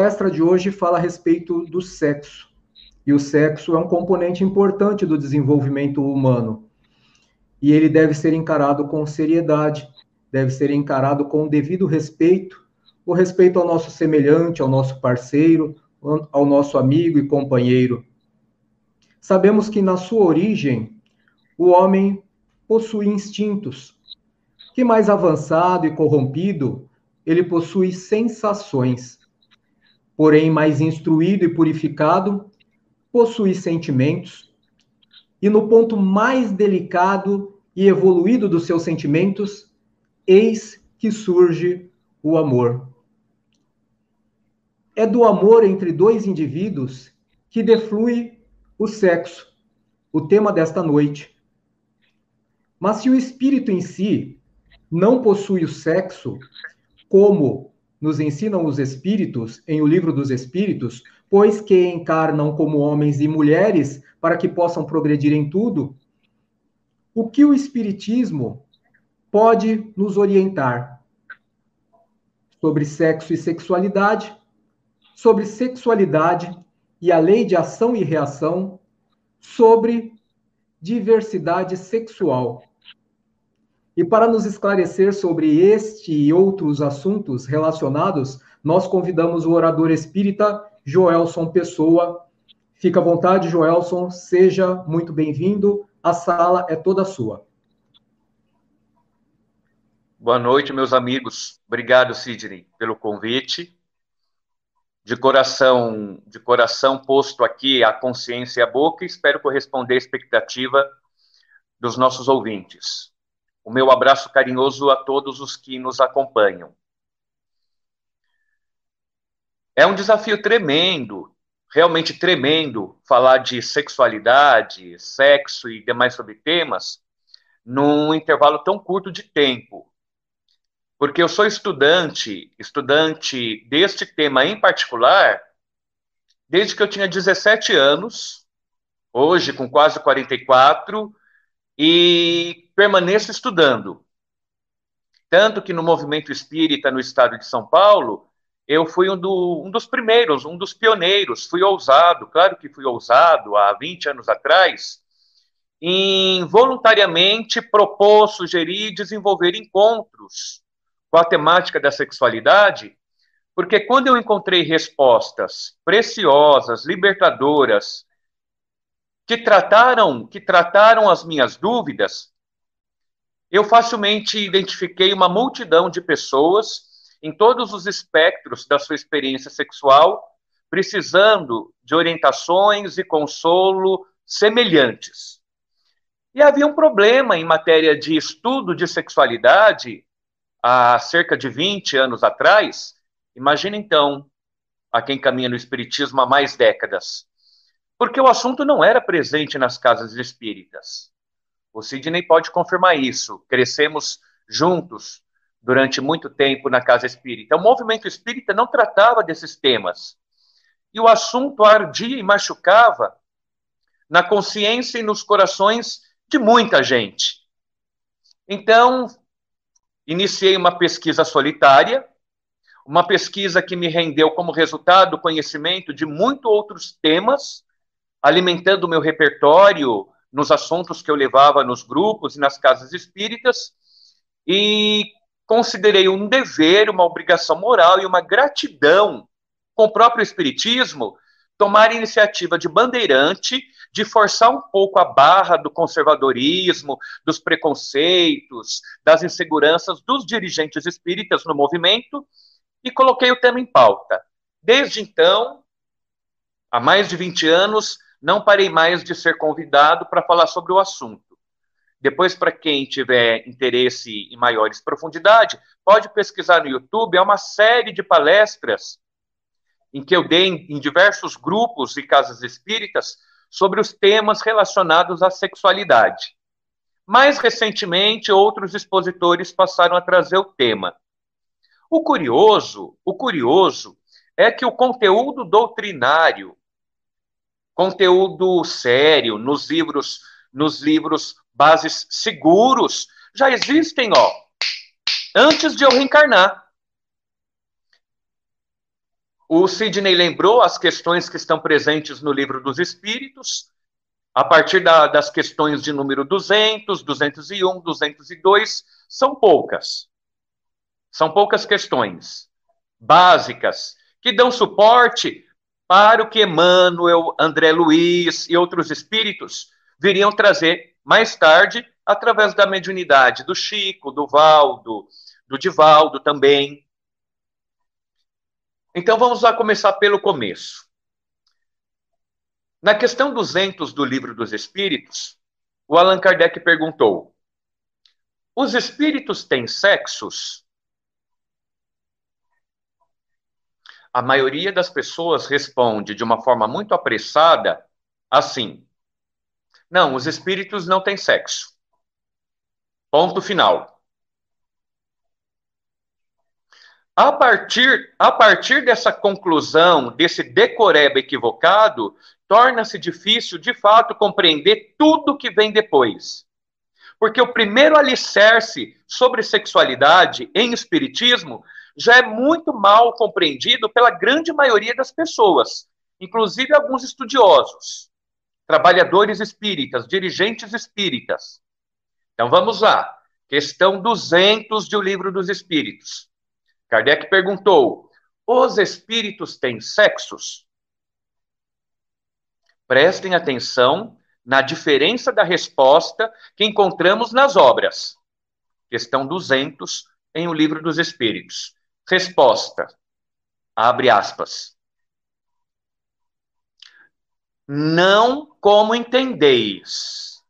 Palestra de hoje fala a respeito do sexo. E o sexo é um componente importante do desenvolvimento humano. E ele deve ser encarado com seriedade, deve ser encarado com devido respeito, o respeito ao nosso semelhante, ao nosso parceiro, ao nosso amigo e companheiro. Sabemos que na sua origem, o homem possui instintos, que mais avançado e corrompido, ele possui sensações. Porém, mais instruído e purificado, possui sentimentos. E no ponto mais delicado e evoluído dos seus sentimentos, eis que surge o amor. É do amor entre dois indivíduos que deflui o sexo, o tema desta noite. Mas se o espírito em si não possui o sexo, como nos ensinam os espíritos em O Livro dos Espíritos, pois que encarnam como homens e mulheres para que possam progredir em tudo, o que o espiritismo pode nos orientar sobre sexo e sexualidade, sobre sexualidade e a lei de ação e reação, sobre diversidade sexual. E para nos esclarecer sobre este e outros assuntos relacionados, nós convidamos o orador espírita Joelson Pessoa. Fica à vontade, Joelson, seja muito bem-vindo. A sala é toda sua. Boa noite, meus amigos. Obrigado, Sidney, pelo convite. De coração, de coração posto aqui a consciência e a boca, espero corresponder à expectativa dos nossos ouvintes. O meu abraço carinhoso a todos os que nos acompanham. É um desafio tremendo, realmente tremendo, falar de sexualidade, sexo e demais sobre temas num intervalo tão curto de tempo. Porque eu sou estudante, estudante deste tema em particular, desde que eu tinha 17 anos, hoje com quase 44, e permaneço estudando. Tanto que no movimento espírita no estado de São Paulo, eu fui um, do, um, dos primeiros, um dos pioneiros, fui ousado, claro que fui ousado há 20 anos atrás, em voluntariamente propor, sugerir desenvolver encontros com a temática da sexualidade, porque quando eu encontrei respostas preciosas, libertadoras, que trataram, que trataram as minhas dúvidas, eu facilmente identifiquei uma multidão de pessoas em todos os espectros da sua experiência sexual, precisando de orientações e consolo semelhantes. E havia um problema em matéria de estudo de sexualidade há cerca de 20 anos atrás. Imagina então a quem caminha no espiritismo há mais décadas. Porque o assunto não era presente nas casas espíritas. O Sidney pode confirmar isso. Crescemos juntos durante muito tempo na casa espírita. O movimento espírita não tratava desses temas. E o assunto ardia e machucava na consciência e nos corações de muita gente. Então, iniciei uma pesquisa solitária, uma pesquisa que me rendeu como resultado conhecimento de muitos outros temas, alimentando o meu repertório nos assuntos que eu levava nos grupos e nas casas espíritas, e considerei um dever, uma obrigação moral e uma gratidão com o próprio Espiritismo tomar a iniciativa de bandeirante, de forçar um pouco a barra do conservadorismo, dos preconceitos, das inseguranças dos dirigentes espíritas no movimento e coloquei o tema em pauta. Desde então, há mais de 20 anos, não parei mais de ser convidado para falar sobre o assunto. Depois, para quem tiver interesse em maiores profundidade, pode pesquisar no YouTube, é uma série de palestras em que eu dei em diversos grupos e casas espíritas sobre os temas relacionados à sexualidade. Mais recentemente, outros expositores passaram a trazer o tema. O curioso, o curioso é que o conteúdo doutrinário conteúdo sério nos livros, nos livros bases seguros já existem, ó, antes de eu reencarnar. O Sidney lembrou as questões que estão presentes no livro dos Espíritos, a partir da, das questões de número 200, 201, 202, são poucas. São poucas questões básicas que dão suporte para o que Emmanuel, André Luiz e outros espíritos viriam trazer mais tarde através da mediunidade do Chico, do Valdo, do Divaldo também. Então vamos lá começar pelo começo. Na questão 200 do Livro dos Espíritos, o Allan Kardec perguntou: Os espíritos têm sexos? A maioria das pessoas responde de uma forma muito apressada assim: Não, os espíritos não têm sexo. Ponto final. A partir, a partir dessa conclusão, desse decoreba equivocado, torna-se difícil, de fato, compreender tudo que vem depois. Porque o primeiro alicerce sobre sexualidade em espiritismo já é muito mal compreendido pela grande maioria das pessoas, inclusive alguns estudiosos, trabalhadores espíritas, dirigentes espíritas. Então vamos lá. Questão 200 do Livro dos Espíritos. Kardec perguntou: os espíritos têm sexos? Prestem atenção na diferença da resposta que encontramos nas obras. Questão 200 em O Livro dos Espíritos. Resposta: abre aspas. Não como entendeis.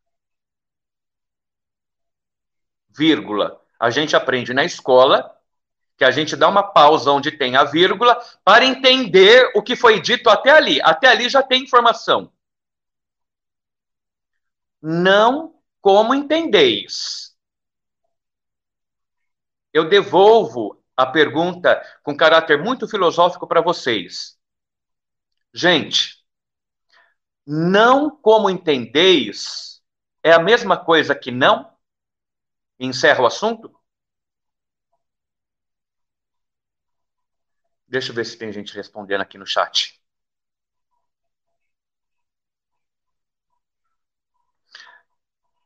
Vírgula. A gente aprende na escola que a gente dá uma pausa onde tem a vírgula para entender o que foi dito até ali. Até ali já tem informação. Não como entendeis. Eu devolvo a pergunta com caráter muito filosófico para vocês. Gente, não como entendeis é a mesma coisa que não? Encerra o assunto? Deixa eu ver se tem gente respondendo aqui no chat.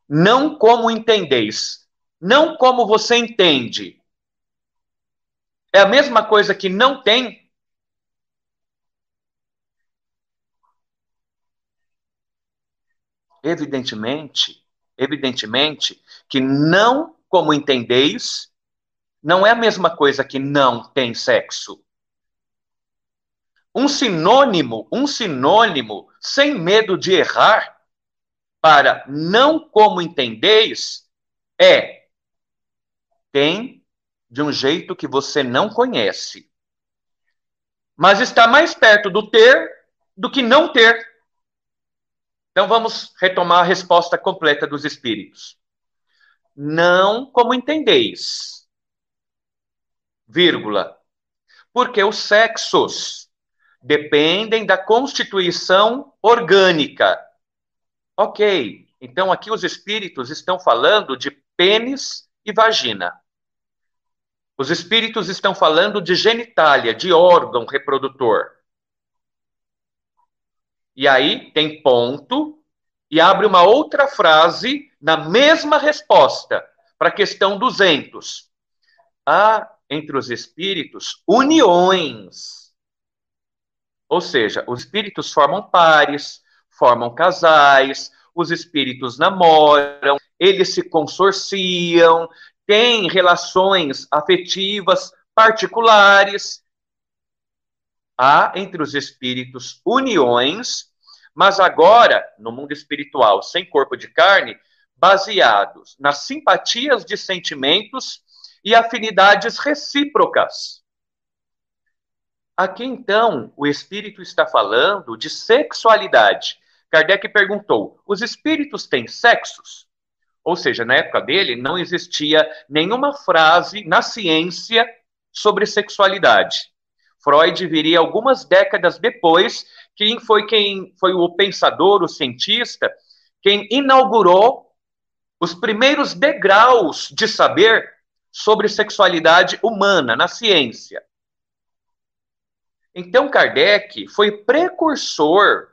Não como entendeis, não como você entende. É a mesma coisa que não tem? Evidentemente, evidentemente que não como entendeis não é a mesma coisa que não tem sexo. Um sinônimo, um sinônimo, sem medo de errar, para não como entendeis, é tem de um jeito que você não conhece. Mas está mais perto do ter do que não ter. Então vamos retomar a resposta completa dos espíritos. Não como entendeis, vírgula, porque os sexos dependem da constituição orgânica. Ok, então aqui os espíritos estão falando de pênis e vagina. Os espíritos estão falando de genitália, de órgão reprodutor. E aí tem ponto e abre uma outra frase na mesma resposta para a questão 200. Há entre os espíritos uniões ou seja, os espíritos formam pares, formam casais, os espíritos namoram, eles se consorciam, têm relações afetivas particulares. Há entre os espíritos uniões, mas agora, no mundo espiritual, sem corpo de carne, baseados nas simpatias de sentimentos e afinidades recíprocas. Aqui então o espírito está falando de sexualidade. Kardec perguntou: os espíritos têm sexos? Ou seja, na época dele não existia nenhuma frase na ciência sobre sexualidade. Freud viria algumas décadas depois, quem foi quem foi o pensador, o cientista, quem inaugurou os primeiros degraus de saber sobre sexualidade humana na ciência. Então, Kardec foi precursor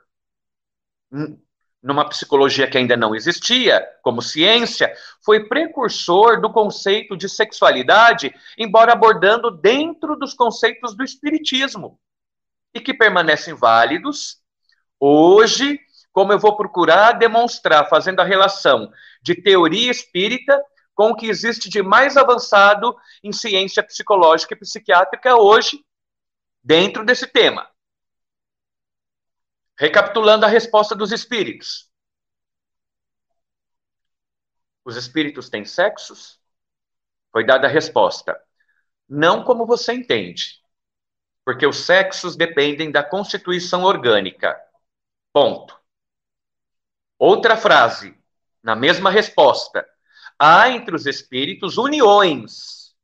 numa psicologia que ainda não existia, como ciência, foi precursor do conceito de sexualidade, embora abordando dentro dos conceitos do espiritismo, e que permanecem válidos hoje, como eu vou procurar demonstrar, fazendo a relação de teoria espírita com o que existe de mais avançado em ciência psicológica e psiquiátrica hoje, dentro desse tema. Recapitulando a resposta dos espíritos. Os espíritos têm sexos? Foi dada a resposta. Não como você entende. Porque os sexos dependem da constituição orgânica. Ponto. Outra frase, na mesma resposta. Há entre os espíritos uniões,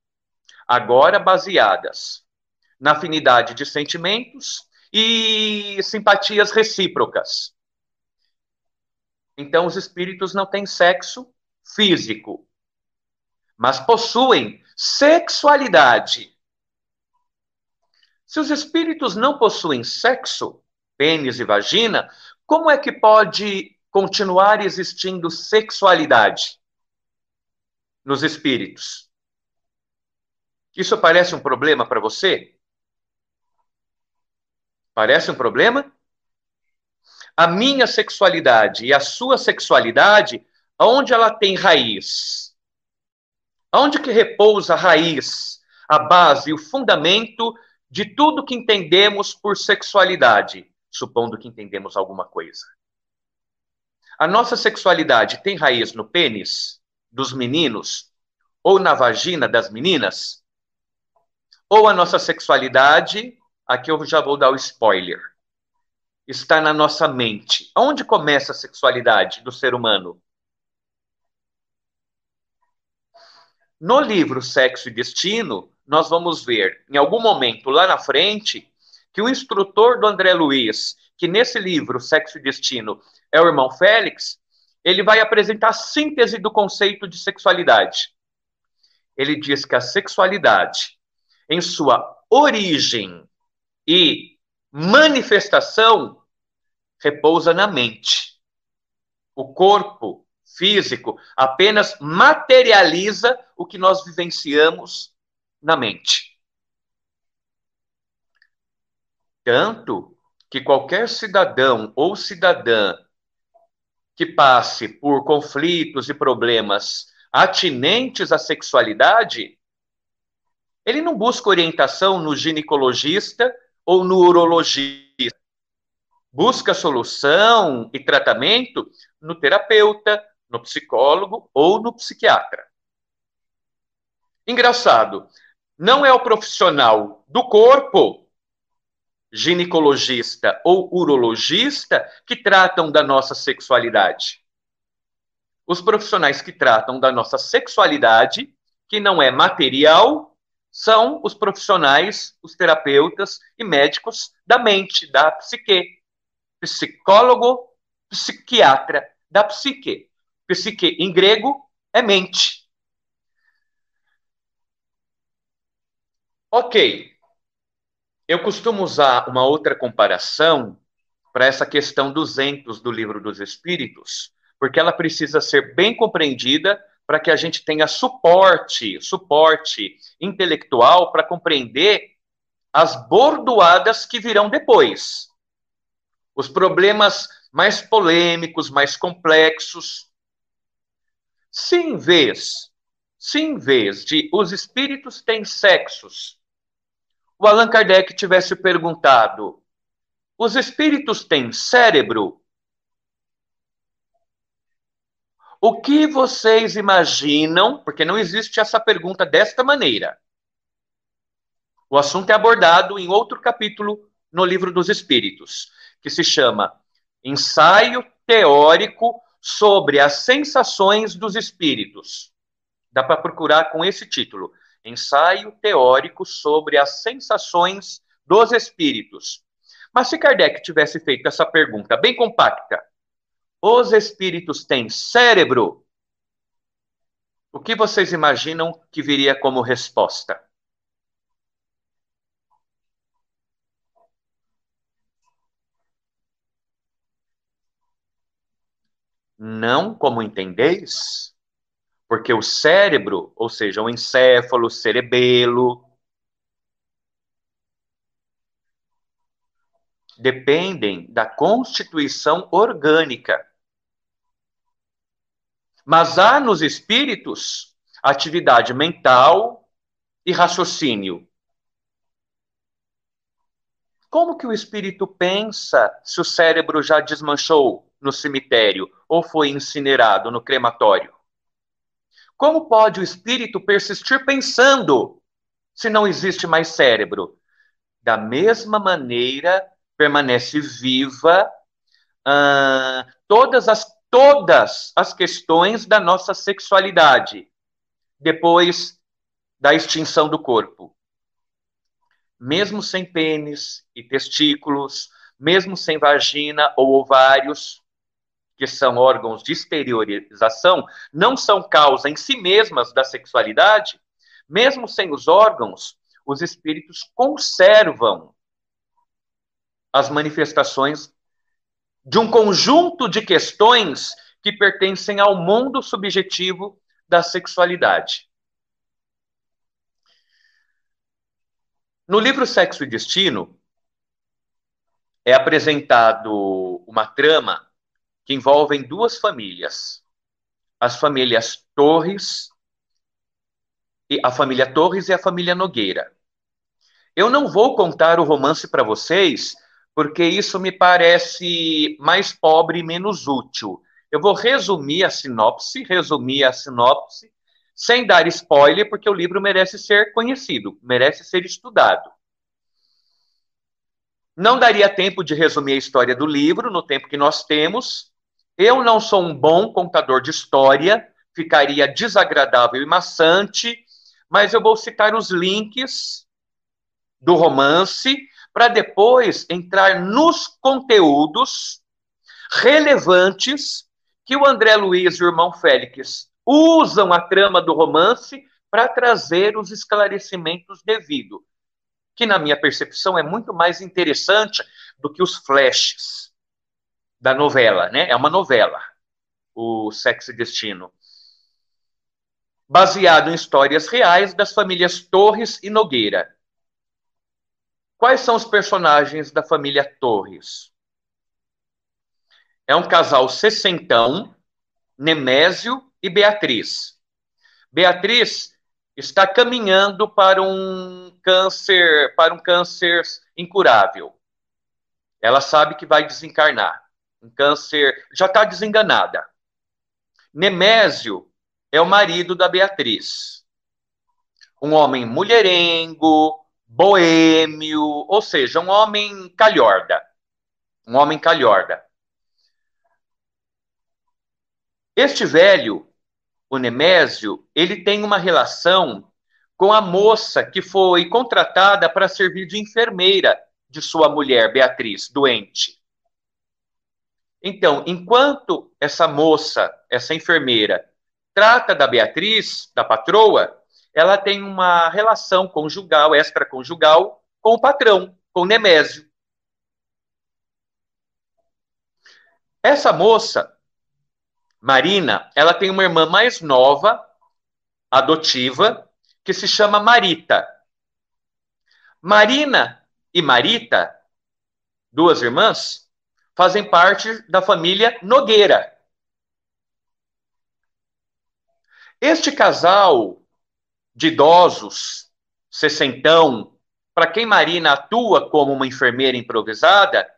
agora baseadas na afinidade de sentimentos e simpatias recíprocas. Então, os espíritos não têm sexo físico, mas possuem sexualidade. Se os espíritos não possuem sexo, pênis e vagina, como é que pode continuar existindo sexualidade nos espíritos? Isso parece um problema para você? Parece um problema? A minha sexualidade e a sua sexualidade, onde ela tem raiz? Onde que repousa a raiz, a base, o fundamento de tudo que entendemos por sexualidade, supondo que entendemos alguma coisa? A nossa sexualidade tem raiz no pênis dos meninos ou na vagina das meninas? Ou a nossa sexualidade Aqui eu já vou dar o spoiler. Está na nossa mente. Onde começa a sexualidade do ser humano? No livro Sexo e Destino, nós vamos ver, em algum momento lá na frente, que o instrutor do André Luiz, que nesse livro, Sexo e Destino, é o irmão Félix, ele vai apresentar a síntese do conceito de sexualidade. Ele diz que a sexualidade, em sua origem, e manifestação repousa na mente. O corpo físico apenas materializa o que nós vivenciamos na mente. Tanto que qualquer cidadão ou cidadã que passe por conflitos e problemas atinentes à sexualidade, ele não busca orientação no ginecologista ou no urologista. Busca solução e tratamento no terapeuta, no psicólogo ou no psiquiatra. Engraçado, não é o profissional do corpo, ginecologista ou urologista, que tratam da nossa sexualidade. Os profissionais que tratam da nossa sexualidade, que não é material, são os profissionais, os terapeutas e médicos da mente, da psique. Psicólogo, psiquiatra da psique. Psique em grego é mente. Ok. Eu costumo usar uma outra comparação para essa questão dos entos do livro dos Espíritos, porque ela precisa ser bem compreendida para que a gente tenha suporte, suporte intelectual para compreender as bordoadas que virão depois. Os problemas mais polêmicos, mais complexos. Se em vez, se em vez de os espíritos têm sexos, o Allan Kardec tivesse perguntado: os espíritos têm cérebro? O que vocês imaginam? Porque não existe essa pergunta desta maneira. O assunto é abordado em outro capítulo no Livro dos Espíritos, que se chama Ensaio Teórico sobre as Sensações dos Espíritos. Dá para procurar com esse título: Ensaio Teórico sobre as Sensações dos Espíritos. Mas se Kardec tivesse feito essa pergunta bem compacta, os espíritos têm cérebro. O que vocês imaginam que viria como resposta? Não como entendeis? Porque o cérebro, ou seja, o encéfalo, o cerebelo, dependem da constituição orgânica mas há nos espíritos atividade mental e raciocínio. Como que o espírito pensa se o cérebro já desmanchou no cemitério ou foi incinerado no crematório? Como pode o espírito persistir pensando se não existe mais cérebro? Da mesma maneira permanece viva uh, todas, as, todas as questões da nossa sexualidade depois da extinção do corpo. Mesmo sem pênis e testículos, mesmo sem vagina ou ovários, que são órgãos de exteriorização, não são causa em si mesmas da sexualidade, mesmo sem os órgãos, os espíritos conservam as manifestações de um conjunto de questões que pertencem ao mundo subjetivo da sexualidade. No livro Sexo e Destino, é apresentado uma trama que envolve duas famílias. As famílias Torres, a família Torres e a família Nogueira. Eu não vou contar o romance para vocês, porque isso me parece mais pobre e menos útil. Eu vou resumir a sinopse, resumir a sinopse, sem dar spoiler, porque o livro merece ser conhecido, merece ser estudado. Não daria tempo de resumir a história do livro no tempo que nós temos. Eu não sou um bom contador de história, ficaria desagradável e maçante, mas eu vou citar os links do romance para depois entrar nos conteúdos relevantes que o André Luiz e o irmão Félix usam a trama do romance para trazer os esclarecimentos devidos, que na minha percepção é muito mais interessante do que os flashes da novela, né? É uma novela, o Sexo e Destino. Baseado em histórias reais das famílias Torres e Nogueira. Quais são os personagens da família Torres? É um casal sessentão, Nemésio e Beatriz. Beatriz está caminhando para um câncer, para um câncer incurável. Ela sabe que vai desencarnar. Um câncer, já está desenganada. Nemésio é o marido da Beatriz. Um homem mulherengo, boêmio, ou seja, um homem calhorda. Um homem calhorda. Este velho, o Nemésio, ele tem uma relação com a moça que foi contratada para servir de enfermeira de sua mulher, Beatriz, doente. Então, enquanto essa moça, essa enfermeira, trata da Beatriz, da patroa, ela tem uma relação conjugal, extraconjugal, com o patrão, com Nemésio. Essa moça, Marina, ela tem uma irmã mais nova, adotiva, que se chama Marita. Marina e Marita, duas irmãs, fazem parte da família Nogueira. Este casal de idosos, sessentão, para quem Marina atua como uma enfermeira improvisada,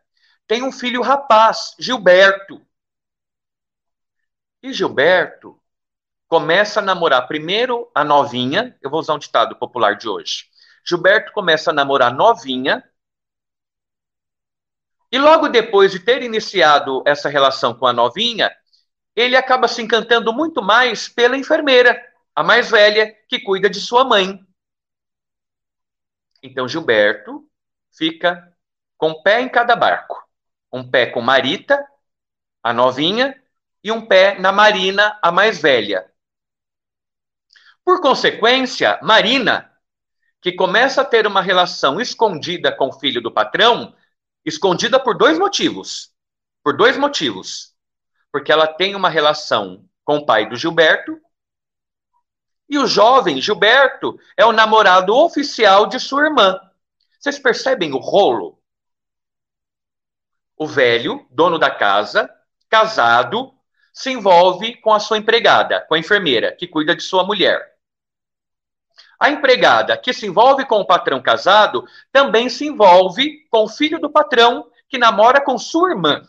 tem um filho rapaz, Gilberto. E Gilberto começa a namorar primeiro a novinha, eu vou usar um ditado popular de hoje. Gilberto começa a namorar novinha, e logo depois de ter iniciado essa relação com a novinha, ele acaba se encantando muito mais pela enfermeira, a mais velha, que cuida de sua mãe. Então Gilberto fica com um pé em cada barco. Um pé com Marita, a novinha, e um pé na Marina, a mais velha. Por consequência, Marina, que começa a ter uma relação escondida com o filho do patrão, escondida por dois motivos. Por dois motivos. porque ela tem uma relação com o pai do Gilberto, e o jovem Gilberto é o namorado oficial de sua irmã. Vocês percebem o rolo? O velho, dono da casa, casado, se envolve com a sua empregada, com a enfermeira, que cuida de sua mulher. A empregada que se envolve com o patrão casado também se envolve com o filho do patrão que namora com sua irmã.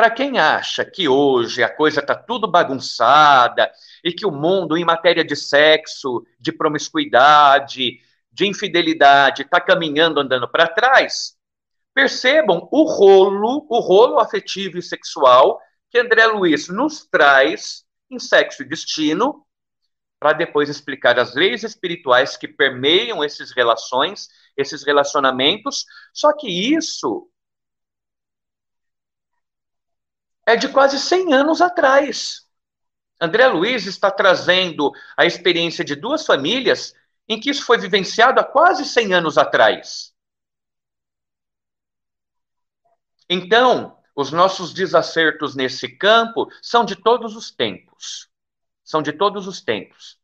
Para quem acha que hoje a coisa está tudo bagunçada e que o mundo, em matéria de sexo, de promiscuidade, de infidelidade, está caminhando, andando para trás, percebam o rolo, o rolo afetivo e sexual que André Luiz nos traz em Sexo e Destino, para depois explicar as leis espirituais que permeiam essas relações, esses relacionamentos. Só que isso é de quase 100 anos atrás. André Luiz está trazendo a experiência de duas famílias em que isso foi vivenciado há quase 100 anos atrás. Então, os nossos desacertos nesse campo são de todos os tempos são de todos os tempos.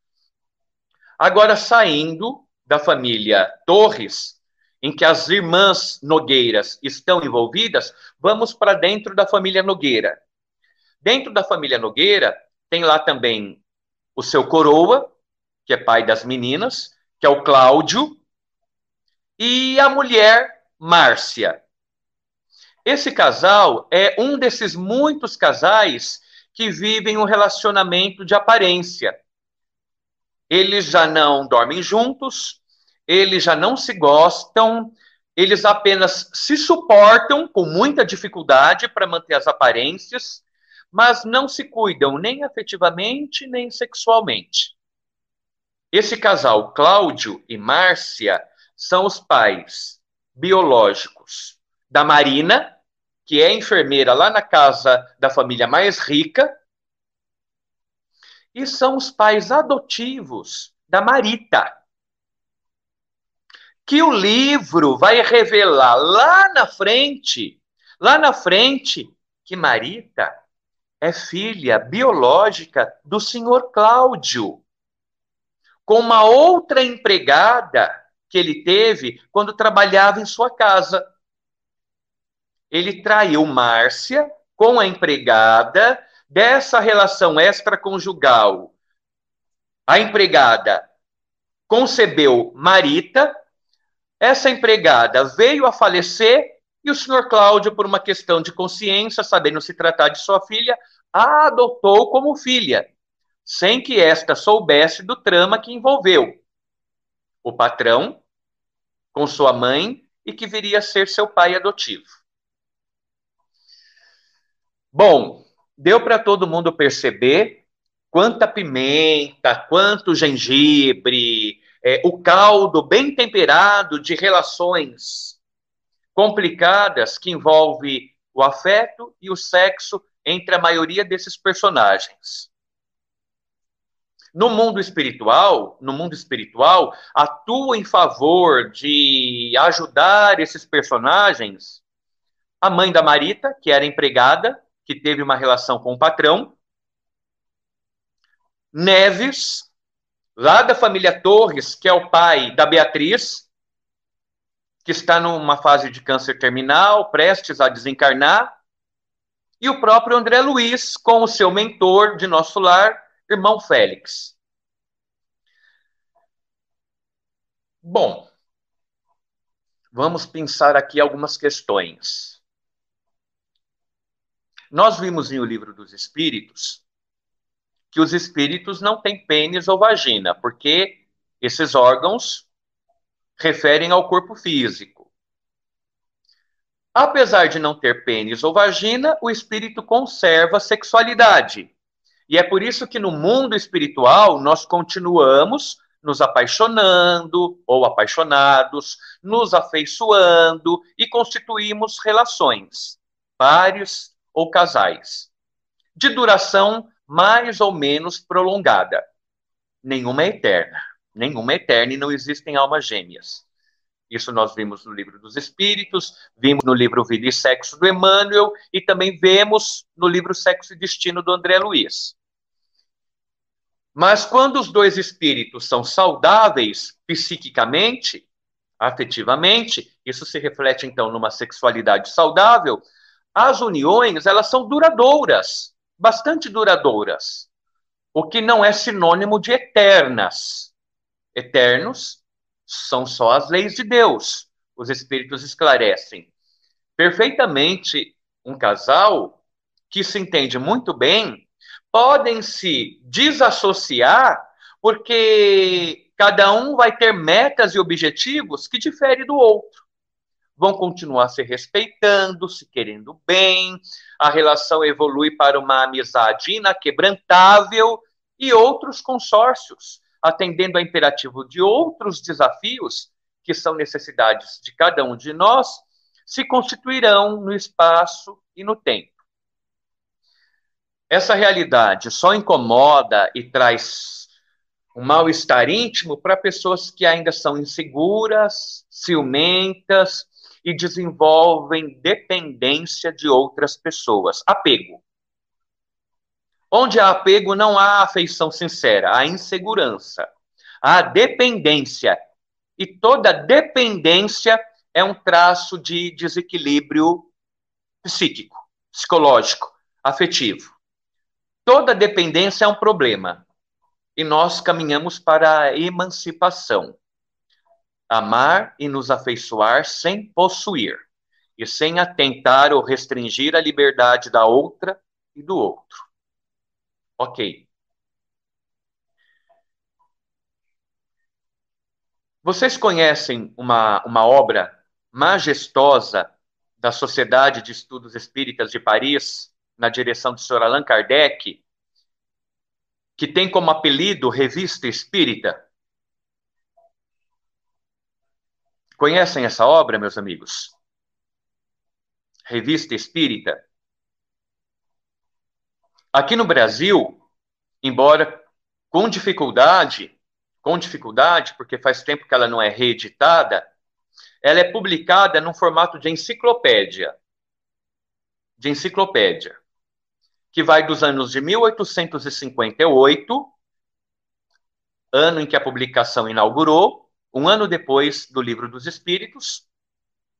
Agora, saindo da família Torres, em que as irmãs Nogueiras estão envolvidas, vamos para dentro da família Nogueira. Dentro da família Nogueira, tem lá também o seu coroa, que é pai das meninas, que é o Cláudio, e a mulher Márcia. Esse casal é um desses muitos casais que vivem um relacionamento de aparência. Eles já não dormem juntos, eles já não se gostam, eles apenas se suportam com muita dificuldade para manter as aparências, mas não se cuidam nem afetivamente nem sexualmente. Esse casal, Cláudio e Márcia, são os pais biológicos da Marina, que é enfermeira lá na casa da família mais rica, e são os pais adotivos da Marita. Que o livro vai revelar lá na frente, lá na frente, que Marita é filha biológica do senhor Cláudio, com uma outra empregada que ele teve quando trabalhava em sua casa ele traiu Márcia com a empregada dessa relação extraconjugal. A empregada concebeu Marita, essa empregada veio a falecer e o senhor Cláudio, por uma questão de consciência, sabendo se tratar de sua filha, a adotou como filha, sem que esta soubesse do trama que envolveu o patrão com sua mãe e que viria a ser seu pai adotivo. Bom, deu para todo mundo perceber quanta pimenta, quanto gengibre, é, o caldo bem temperado de relações complicadas que envolve o afeto e o sexo entre a maioria desses personagens. No mundo espiritual, no mundo espiritual, atua em favor de ajudar esses personagens a mãe da Marita, que era empregada, que teve uma relação com o patrão. Neves, lá da família Torres, que é o pai da Beatriz, que está numa fase de câncer terminal, prestes a desencarnar. E o próprio André Luiz, com o seu mentor de nosso lar, irmão Félix. Bom, vamos pensar aqui algumas questões. Nós vimos em O Livro dos Espíritos que os espíritos não têm pênis ou vagina, porque esses órgãos referem ao corpo físico. Apesar de não ter pênis ou vagina, o espírito conserva sexualidade. E é por isso que no mundo espiritual nós continuamos nos apaixonando ou apaixonados, nos afeiçoando e constituímos relações, pares, ou casais, de duração mais ou menos prolongada. Nenhuma é eterna. Nenhuma é eterna e não existem almas gêmeas. Isso nós vimos no livro dos Espíritos, vimos no livro Vida e Sexo do Emmanuel e também vemos no livro Sexo e Destino do André Luiz. Mas quando os dois espíritos são saudáveis psiquicamente, afetivamente, isso se reflete então numa sexualidade saudável, as uniões, elas são duradouras, bastante duradouras. O que não é sinônimo de eternas. Eternos são só as leis de Deus. Os espíritos esclarecem. Perfeitamente, um casal que se entende muito bem podem se desassociar porque cada um vai ter metas e objetivos que diferem do outro. Vão continuar se respeitando, se querendo bem, a relação evolui para uma amizade inaquebrantável e outros consórcios atendendo ao imperativo de outros desafios, que são necessidades de cada um de nós, se constituirão no espaço e no tempo. Essa realidade só incomoda e traz um mal-estar íntimo para pessoas que ainda são inseguras, ciumentas e desenvolvem dependência de outras pessoas, apego. Onde há apego, não há afeição sincera, há insegurança, há dependência. E toda dependência é um traço de desequilíbrio psíquico, psicológico, afetivo. Toda dependência é um problema. E nós caminhamos para a emancipação. Amar e nos afeiçoar sem possuir, e sem atentar ou restringir a liberdade da outra e do outro. Ok. Vocês conhecem uma, uma obra majestosa da Sociedade de Estudos Espíritas de Paris, na direção do Sr. Allan Kardec, que tem como apelido Revista Espírita? Conhecem essa obra, meus amigos? Revista Espírita. Aqui no Brasil, embora com dificuldade, com dificuldade, porque faz tempo que ela não é reeditada, ela é publicada num formato de enciclopédia. De enciclopédia. Que vai dos anos de 1858, ano em que a publicação inaugurou, um ano depois do Livro dos Espíritos,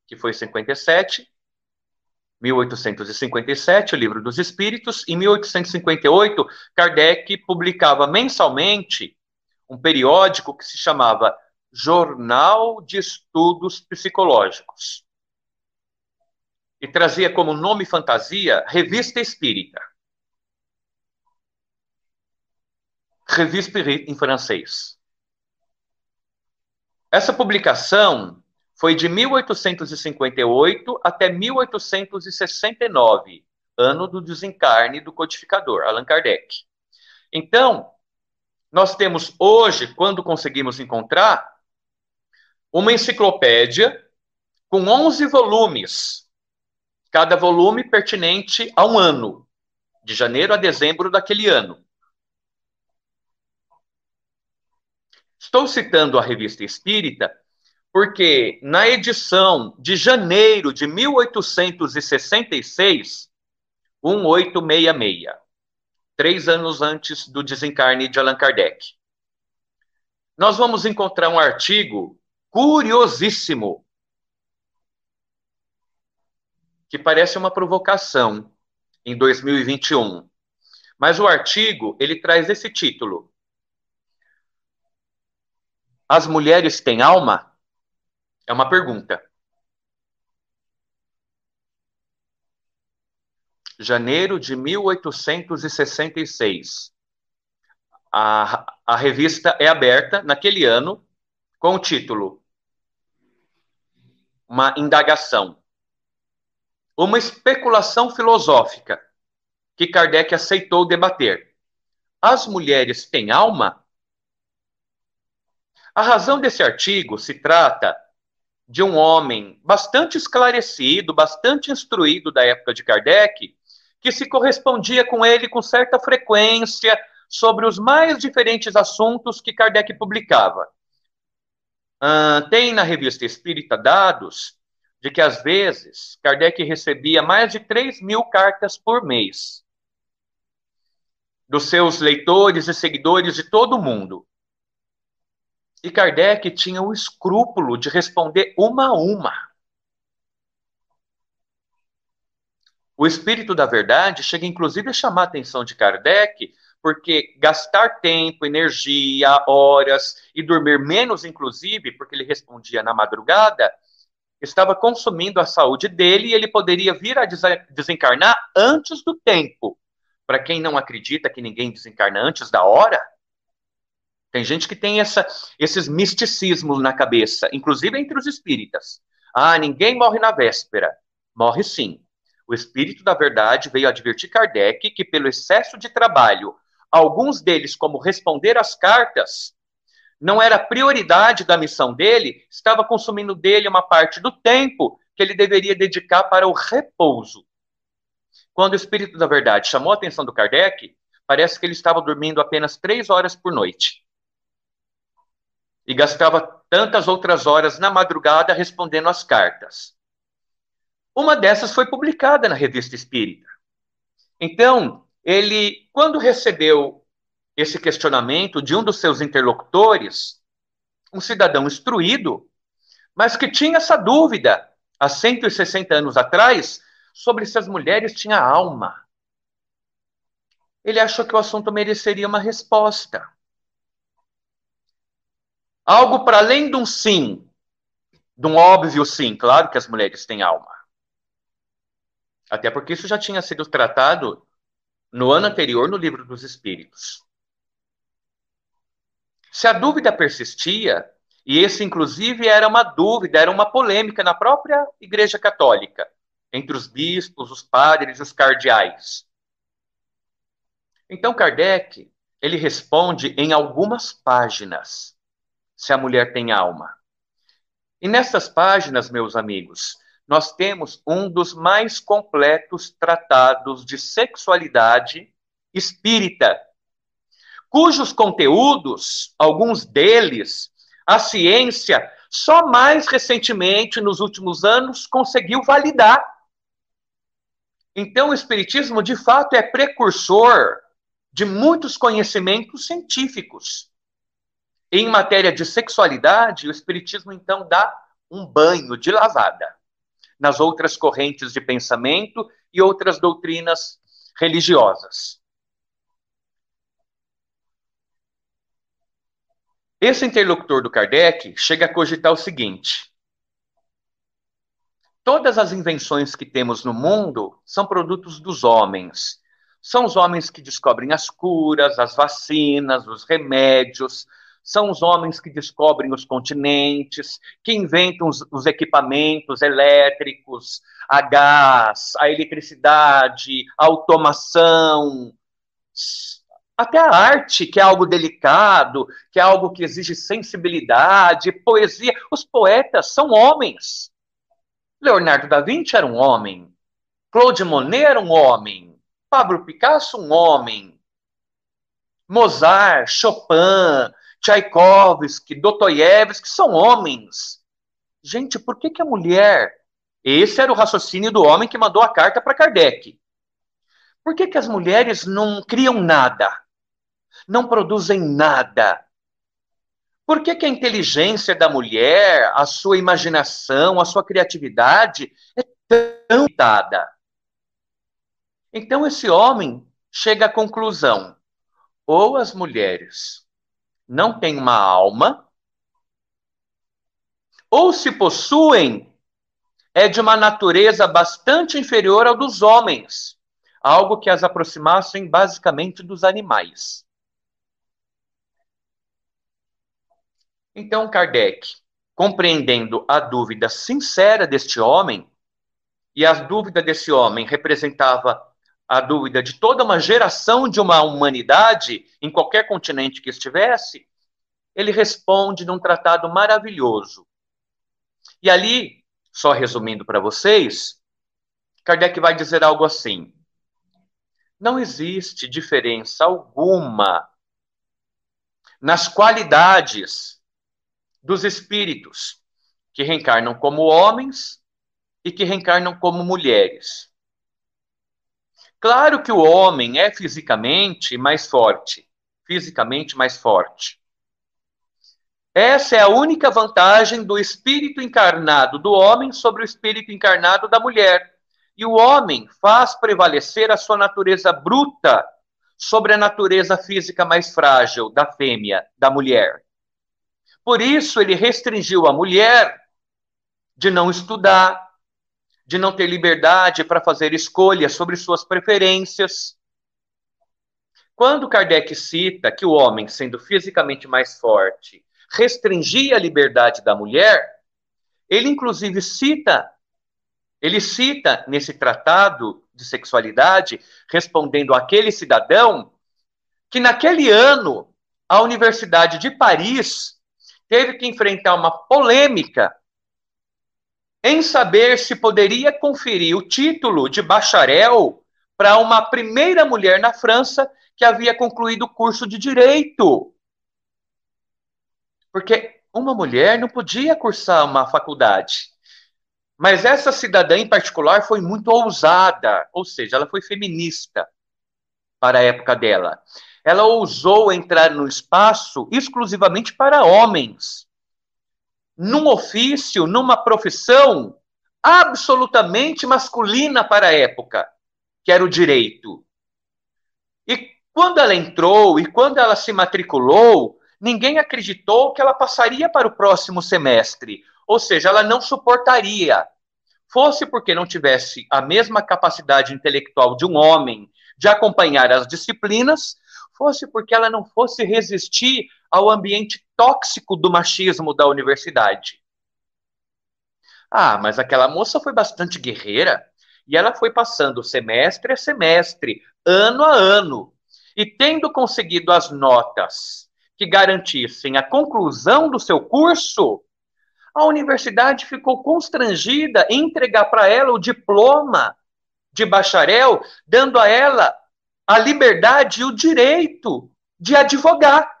que foi 57, 1857, o Livro dos Espíritos. Em 1858, Kardec publicava mensalmente um periódico que se chamava Jornal de Estudos Psicológicos. E trazia como nome fantasia Revista Espírita. Spirit em francês. Essa publicação foi de 1858 até 1869, ano do desencarne do codificador, Allan Kardec. Então, nós temos hoje, quando conseguimos encontrar, uma enciclopédia com 11 volumes, cada volume pertinente a um ano, de janeiro a dezembro daquele ano. Estou citando a Revista Espírita porque na edição de janeiro de 1866, 1866, três anos antes do desencarne de Allan Kardec, nós vamos encontrar um artigo curiosíssimo, que parece uma provocação em 2021. Mas o artigo, ele traz esse título: As mulheres têm alma? É uma pergunta. Janeiro de 1866. A, a revista é aberta naquele ano com o título Uma indagação. Uma especulação filosófica que Kardec aceitou debater. As mulheres têm alma? A razão desse artigo se trata de um homem bastante esclarecido, bastante instruído da época de Kardec, que se correspondia com ele com certa frequência sobre os mais diferentes assuntos que Kardec publicava. Uh, tem na revista Espírita dados de que, às vezes, Kardec recebia mais de 3 mil cartas por mês dos seus leitores e seguidores de todo o mundo. E Kardec tinha o escrúpulo de responder uma a uma. O espírito da verdade chega inclusive a chamar a atenção de Kardec, porque gastar tempo, energia, horas e dormir menos, inclusive, porque ele respondia na madrugada, estava consumindo a saúde dele e ele poderia vir a desencarnar antes do tempo. Para quem não acredita que ninguém desencarna antes da hora, tem gente que tem essa, esses misticismos na cabeça, inclusive entre os espíritas. Ah, ninguém morre na véspera. Morre sim. O espírito da verdade veio advertir Kardec que, pelo excesso de trabalho, alguns deles, como responder às cartas, não era prioridade da missão dele, estava consumindo dele uma parte do tempo que ele deveria dedicar para o repouso. Quando o Espírito da Verdade chamou a atenção do Kardec, parece que ele estava dormindo apenas três horas por noite. E gastava tantas outras horas na madrugada respondendo às cartas. Uma dessas foi publicada na Revista Espírita. Então, ele, quando recebeu esse questionamento de um dos seus interlocutores, um cidadão instruído, mas que tinha essa dúvida há 160 anos atrás sobre se as mulheres tinham alma. Ele achou que o assunto mereceria uma resposta. Algo para além de um sim, de um óbvio sim, claro que as mulheres têm alma. Até porque isso já tinha sido tratado no ano anterior no Livro dos Espíritos. Se a dúvida persistia, e esse inclusive era uma dúvida, era uma polêmica na própria Igreja Católica, entre os bispos, os padres os cardeais. Então Kardec, ele responde em algumas páginas se a mulher tem alma. E nessas páginas, meus amigos, nós temos um dos mais completos tratados de sexualidade espírita, cujos conteúdos, alguns deles, a ciência só mais recentemente, nos últimos anos, conseguiu validar. Então, o Espiritismo, de fato, é precursor de muitos conhecimentos científicos. Em matéria de sexualidade, o Espiritismo, então, dá um banho de lavada nas outras correntes de pensamento e outras doutrinas religiosas. Esse interlocutor do Kardec chega a cogitar o seguinte: todas as invenções que temos no mundo são produtos dos homens. São os homens que descobrem as curas, as vacinas, os remédios, são os homens que descobrem os continentes, que inventam os, os equipamentos elétricos, a gás, a eletricidade, a automação, até a arte, que é algo delicado, que é algo que exige sensibilidade, poesia. Os poetas são homens. Leonardo da Vinci era um homem. Claude Monet era um homem. Pablo Picasso, um homem. Mozart, Chopin, Tchaikovsky, Dostoiévski são homens. Gente, por que, que a mulher. Esse era o raciocínio do homem que mandou a carta para Kardec. Por que, que as mulheres não criam nada? Não produzem nada? Por que, que a inteligência da mulher, a sua imaginação, a sua criatividade é tão limitada? Então esse homem chega à conclusão: ou as mulheres não têm uma alma, ou se possuem, é de uma natureza bastante inferior ao dos homens, algo que as aproximassem basicamente dos animais. Então, Kardec, compreendendo a dúvida sincera deste homem, e a dúvida desse homem representava a dúvida de toda uma geração de uma humanidade, em qualquer continente que estivesse, ele responde num tratado maravilhoso. E ali, só resumindo para vocês, Kardec vai dizer algo assim: não existe diferença alguma nas qualidades dos espíritos que reencarnam como homens e que reencarnam como mulheres. Claro que o homem é fisicamente mais forte, fisicamente mais forte. Essa é a única vantagem do espírito encarnado do homem sobre o espírito encarnado da mulher. E o homem faz prevalecer a sua natureza bruta sobre a natureza física mais frágil da fêmea, da mulher. Por isso, ele restringiu a mulher de não estudar, de não ter liberdade para fazer escolhas sobre suas preferências. Quando Kardec cita que o homem, sendo fisicamente mais forte, restringia a liberdade da mulher, ele inclusive cita, ele cita nesse tratado de sexualidade, respondendo àquele cidadão, que naquele ano a Universidade de Paris teve que enfrentar uma polêmica em saber se poderia conferir o título de bacharel para uma primeira mulher na França que havia concluído o curso de direito. Porque uma mulher não podia cursar uma faculdade. Mas essa cidadã em particular foi muito ousada, ou seja, ela foi feminista para a época dela. Ela ousou entrar no espaço exclusivamente para homens num ofício, numa profissão absolutamente masculina para a época, que era o direito. E quando ela entrou e quando ela se matriculou, ninguém acreditou que ela passaria para o próximo semestre, ou seja, ela não suportaria. Fosse porque não tivesse a mesma capacidade intelectual de um homem de acompanhar as disciplinas, fosse porque ela não fosse resistir ao ambiente tóxico do machismo da universidade. Ah, mas aquela moça foi bastante guerreira e ela foi passando semestre a semestre, ano a ano, e tendo conseguido as notas que garantissem a conclusão do seu curso, a universidade ficou constrangida em entregar para ela o diploma de bacharel, dando a ela a liberdade e o direito de advogar.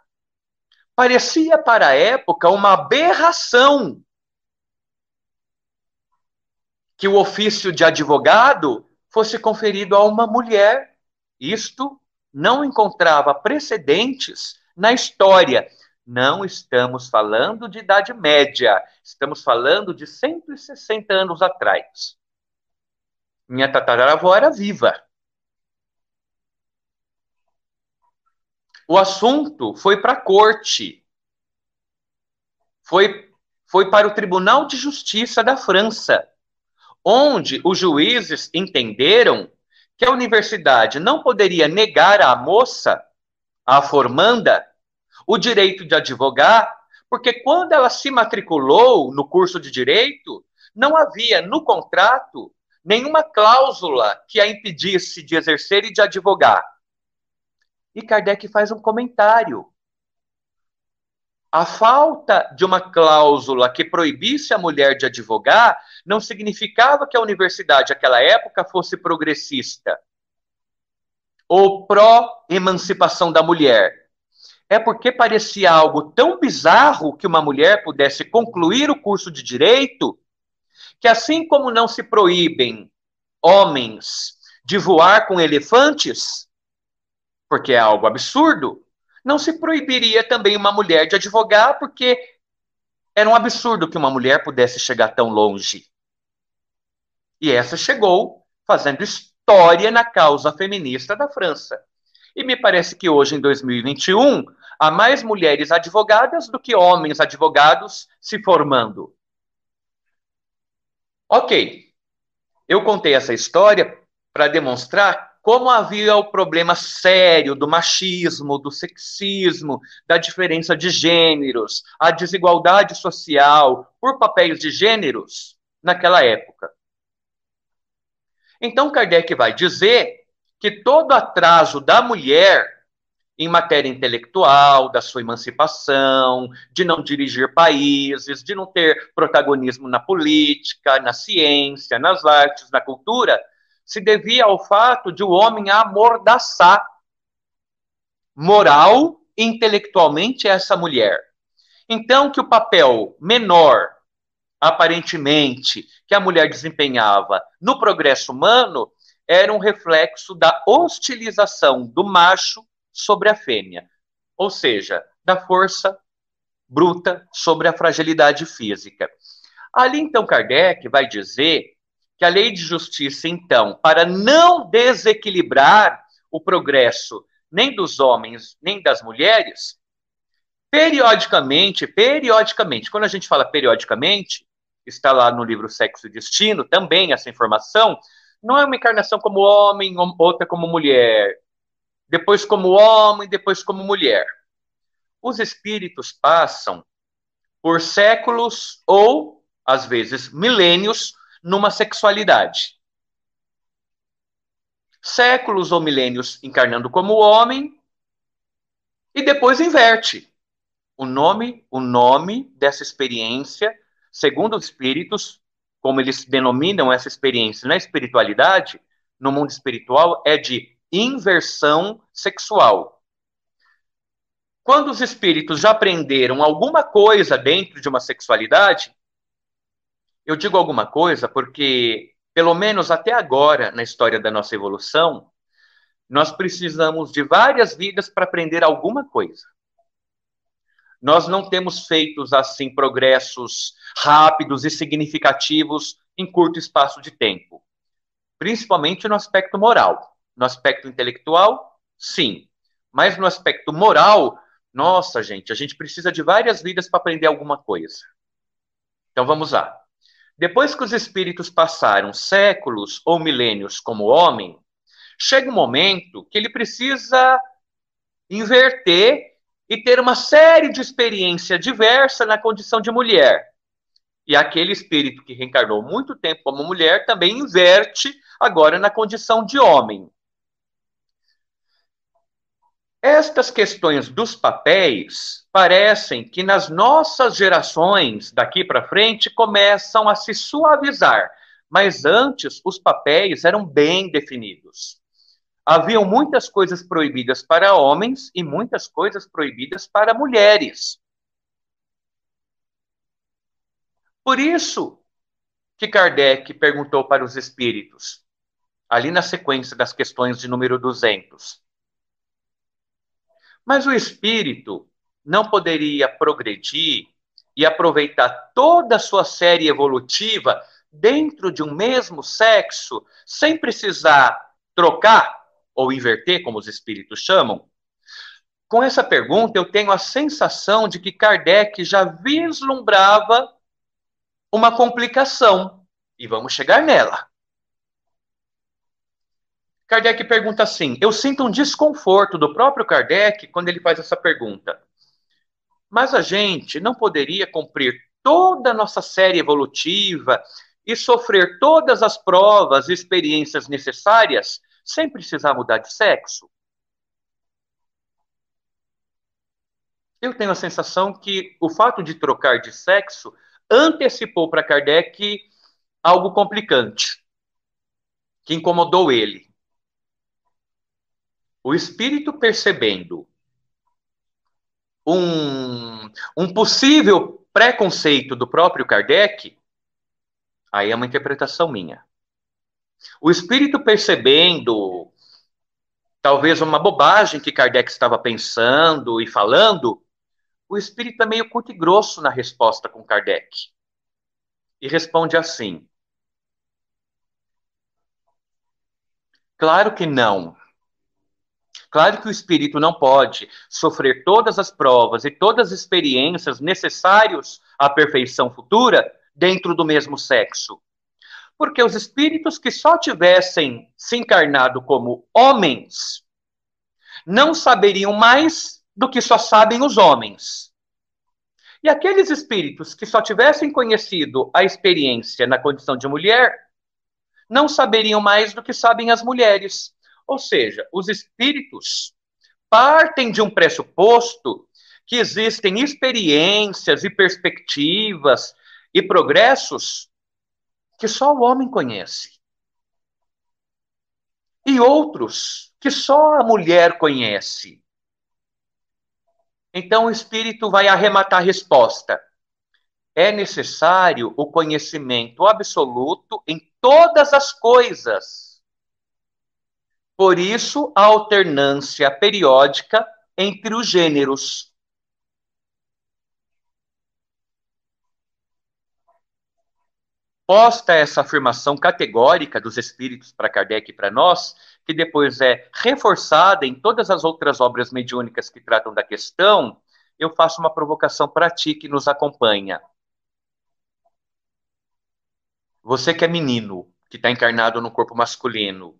Parecia para a época uma aberração que o ofício de advogado fosse conferido a uma mulher. Isto não encontrava precedentes na história. Não estamos falando de Idade Média, estamos falando de 160 anos atrás. Minha tataravó era viva. O assunto foi para a corte. Foi, foi para o Tribunal de Justiça da França, onde os juízes entenderam que a universidade não poderia negar à moça, à formanda, o direito de advogar, porque quando ela se matriculou no curso de direito, não havia no contrato nenhuma cláusula que a impedisse de exercer e de advogar. E Kardec faz um comentário. A falta de uma cláusula que proibisse a mulher de advogar não significava que a universidade, naquela época, fosse progressista ou pró-emancipação da mulher. É porque parecia algo tão bizarro que uma mulher pudesse concluir o curso de direito, que assim como não se proíbem homens de voar com elefantes, porque é algo absurdo, não se proibiria também uma mulher de advogar, porque era um absurdo que uma mulher pudesse chegar tão longe. E essa chegou fazendo história na causa feminista da França. E me parece que hoje, em 2021, há mais mulheres advogadas do que homens advogados se formando. Ok, eu contei essa história para demonstrar como havia o problema sério do machismo, do sexismo, da diferença de gêneros, a desigualdade social por papéis de gêneros naquela época. Então, Kardec vai dizer que todo atraso da mulher em matéria intelectual, da sua emancipação, de não dirigir países, de não ter protagonismo na política, na ciência, nas artes, na cultura, se devia ao fato de o homem amordaçar moral e intelectualmente essa mulher. Então, que o papel menor, aparentemente, que a mulher desempenhava no progresso humano era um reflexo da hostilização do macho sobre a fêmea, ou seja, da força bruta sobre a fragilidade física. Ali, então, Kardec vai dizer que a lei de justiça, então, para não desequilibrar o progresso nem dos homens nem das mulheres, periodicamente, periodicamente, quando a gente fala periodicamente, está lá no livro Sexo e Destino, também essa informação, não é uma encarnação como homem, outra como mulher, depois como homem, depois como mulher. Os espíritos passam por séculos ou, às vezes, milênios numa sexualidade. Séculos ou milênios encarnando como homem e depois inverte. O nome, o nome dessa experiência, segundo os espíritos, como eles denominam essa experiência na espiritualidade, no mundo espiritual, é de inversão sexual. Quando os espíritos já aprenderam alguma coisa dentro de uma sexualidade, eu digo alguma coisa porque, pelo menos até agora, na história da nossa evolução, nós precisamos de várias vidas para aprender alguma coisa. Nós não temos feito assim progressos rápidos e significativos em curto espaço de tempo, principalmente no aspecto moral. No aspecto intelectual, sim, mas no aspecto moral, nossa, gente, a gente precisa de várias vidas para aprender alguma coisa. Então vamos lá. Depois que os espíritos passaram séculos ou milênios como homem, chega um momento que ele precisa inverter e ter uma série de experiência diversa na condição de mulher. E aquele espírito que reencarnou muito tempo como mulher também inverte agora na condição de homem. Estas questões dos papéis parecem que nas nossas gerações daqui para frente começam a se suavizar, mas antes os papéis eram bem definidos haviam muitas coisas proibidas para homens e muitas coisas proibidas para mulheres. Por isso que Kardec perguntou para os espíritos, ali na sequência das questões de número 200. Mas o espírito não poderia progredir e aproveitar toda a sua série evolutiva dentro de um mesmo sexo, sem precisar trocar ou inverter, como os espíritos chamam? Com essa pergunta, eu tenho a sensação de que Kardec já vislumbrava uma complicação, e vamos chegar nela. Kardec pergunta assim: Eu sinto um desconforto do próprio Kardec quando ele faz essa pergunta. Mas a gente não poderia cumprir toda a nossa série evolutiva e sofrer todas as provas e experiências necessárias sem precisar mudar de sexo? Eu tenho a sensação que o fato de trocar de sexo antecipou para Kardec algo complicante, que incomodou ele. O espírito percebendo um, um possível preconceito do próprio Kardec, aí é uma interpretação minha. O espírito percebendo talvez uma bobagem que Kardec estava pensando e falando, o espírito é meio curto e grosso na resposta com Kardec. E responde assim: Claro que não. Claro que o espírito não pode sofrer todas as provas e todas as experiências necessárias à perfeição futura dentro do mesmo sexo. Porque os espíritos que só tivessem se encarnado como homens não saberiam mais do que só sabem os homens. E aqueles espíritos que só tivessem conhecido a experiência na condição de mulher não saberiam mais do que sabem as mulheres. Ou seja, os espíritos partem de um pressuposto que existem experiências e perspectivas e progressos que só o homem conhece. E outros que só a mulher conhece. Então o espírito vai arrematar a resposta. É necessário o conhecimento absoluto em todas as coisas. Por isso, a alternância periódica entre os gêneros. Posta essa afirmação categórica dos espíritos para Kardec e para nós, que depois é reforçada em todas as outras obras mediúnicas que tratam da questão, eu faço uma provocação para ti que nos acompanha. Você que é menino, que está encarnado no corpo masculino,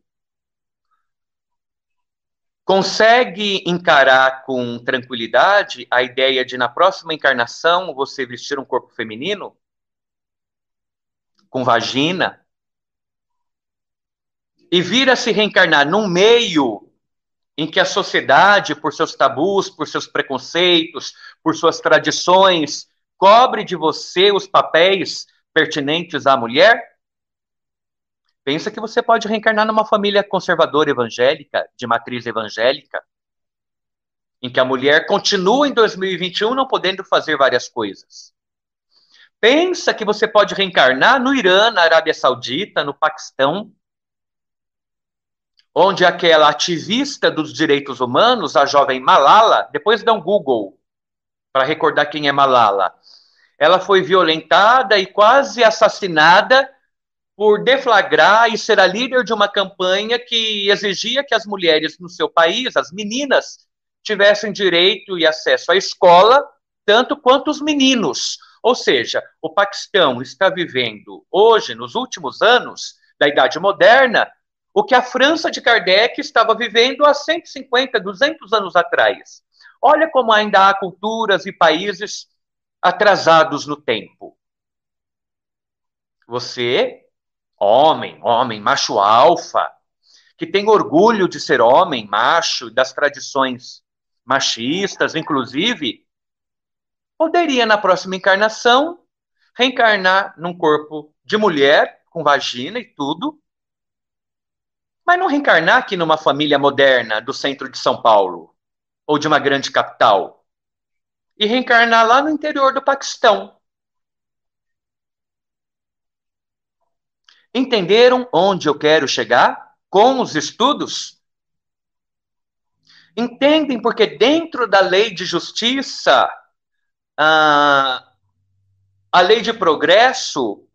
consegue encarar com tranquilidade a ideia de na próxima encarnação você vestir um corpo feminino? Com vagina? E vir a se reencarnar num meio em que a sociedade, por seus tabus, por seus preconceitos, por suas tradições, cobre de você os papéis pertinentes à mulher? Pensa que você pode reencarnar numa família conservadora evangélica, de matriz evangélica, em que a mulher continua em 2021 não podendo fazer várias coisas. Pensa que você pode reencarnar no Irã, na Arábia Saudita, no Paquistão, onde aquela ativista dos direitos humanos, a jovem Malala, depois dá um Google para recordar quem é Malala. Ela foi violentada e quase assassinada por deflagrar e ser a líder de uma campanha que exigia que as mulheres no seu país, as meninas, tivessem direito e acesso à escola, tanto quanto os meninos. Ou seja, o Paquistão está vivendo hoje, nos últimos anos da Idade Moderna, o que a França de Kardec estava vivendo há 150, 200 anos atrás. Olha como ainda há culturas e países atrasados no tempo. Você homem, homem, macho alfa, que tem orgulho de ser homem, macho, das tradições machistas, inclusive, poderia na próxima encarnação reencarnar num corpo de mulher, com vagina e tudo, mas não reencarnar aqui numa família moderna do centro de São Paulo ou de uma grande capital e reencarnar lá no interior do Paquistão, Entenderam onde eu quero chegar com os estudos? Entendem porque dentro da lei de justiça, a, a lei de progresso,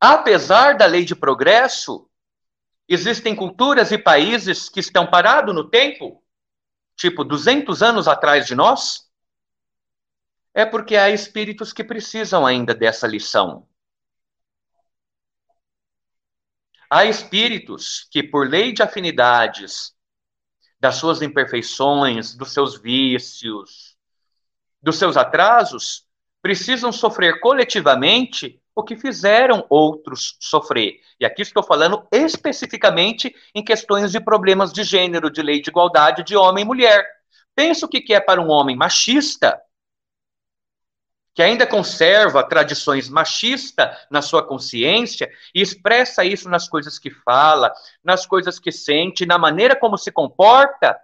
apesar da lei de progresso, existem culturas e países que estão parados no tempo, tipo 200 anos atrás de nós? É porque há espíritos que precisam ainda dessa lição. Há espíritos que, por lei de afinidades, das suas imperfeições, dos seus vícios, dos seus atrasos, precisam sofrer coletivamente o que fizeram outros sofrer. E aqui estou falando especificamente em questões de problemas de gênero, de lei de igualdade de homem e mulher. Pensa o que é para um homem machista que ainda conserva tradições machistas na sua consciência e expressa isso nas coisas que fala, nas coisas que sente, na maneira como se comporta,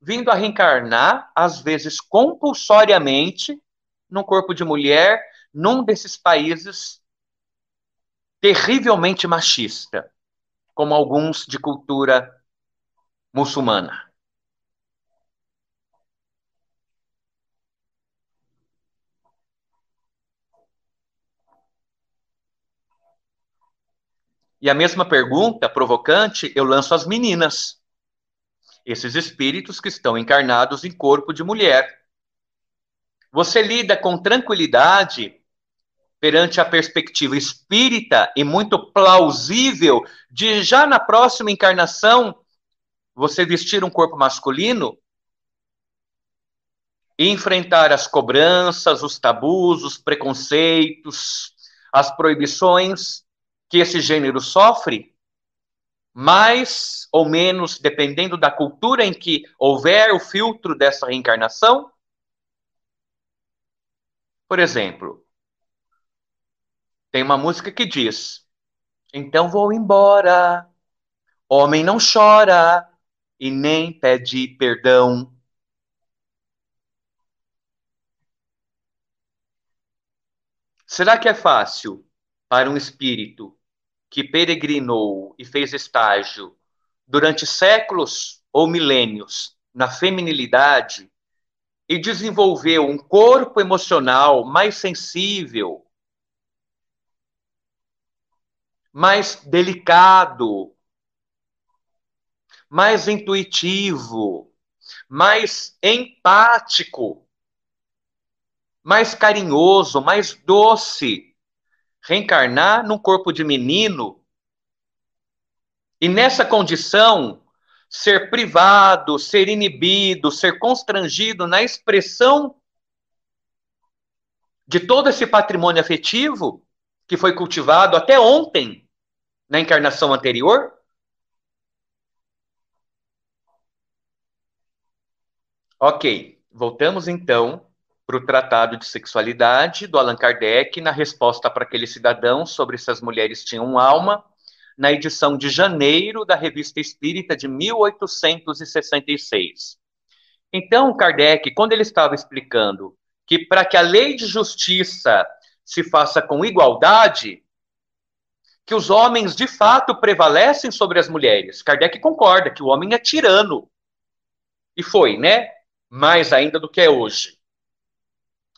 vindo a reencarnar, às vezes compulsoriamente, num corpo de mulher, num desses países terrivelmente machista, como alguns de cultura muçulmana. E a mesma pergunta provocante eu lanço às meninas. Esses espíritos que estão encarnados em corpo de mulher. Você lida com tranquilidade perante a perspectiva espírita e muito plausível de já na próxima encarnação você vestir um corpo masculino e enfrentar as cobranças, os tabus, os preconceitos, as proibições que esse gênero sofre, mais ou menos, dependendo da cultura em que houver o filtro dessa reencarnação. Por exemplo, tem uma música que diz: Então vou embora, homem não chora e nem pede perdão. Será que é fácil para um espírito que peregrinou e fez estágio durante séculos ou milênios na feminilidade e desenvolveu um corpo emocional mais sensível, mais delicado, mais intuitivo, mais empático, mais carinhoso, mais doce, reencarnar num corpo de menino e nessa condição ser privado, ser inibido, ser constrangido na expressão de todo esse patrimônio afetivo que foi cultivado até ontem na encarnação anterior? Ok, voltamos então para o Tratado de Sexualidade do Allan Kardec, na resposta para aquele cidadão sobre se as mulheres tinham alma, na edição de janeiro da Revista Espírita de 1866. Então, Kardec, quando ele estava explicando que para que a lei de justiça se faça com igualdade, que os homens de fato prevalecem sobre as mulheres. Kardec concorda que o homem é tirano. E foi, né? Mais ainda do que é hoje.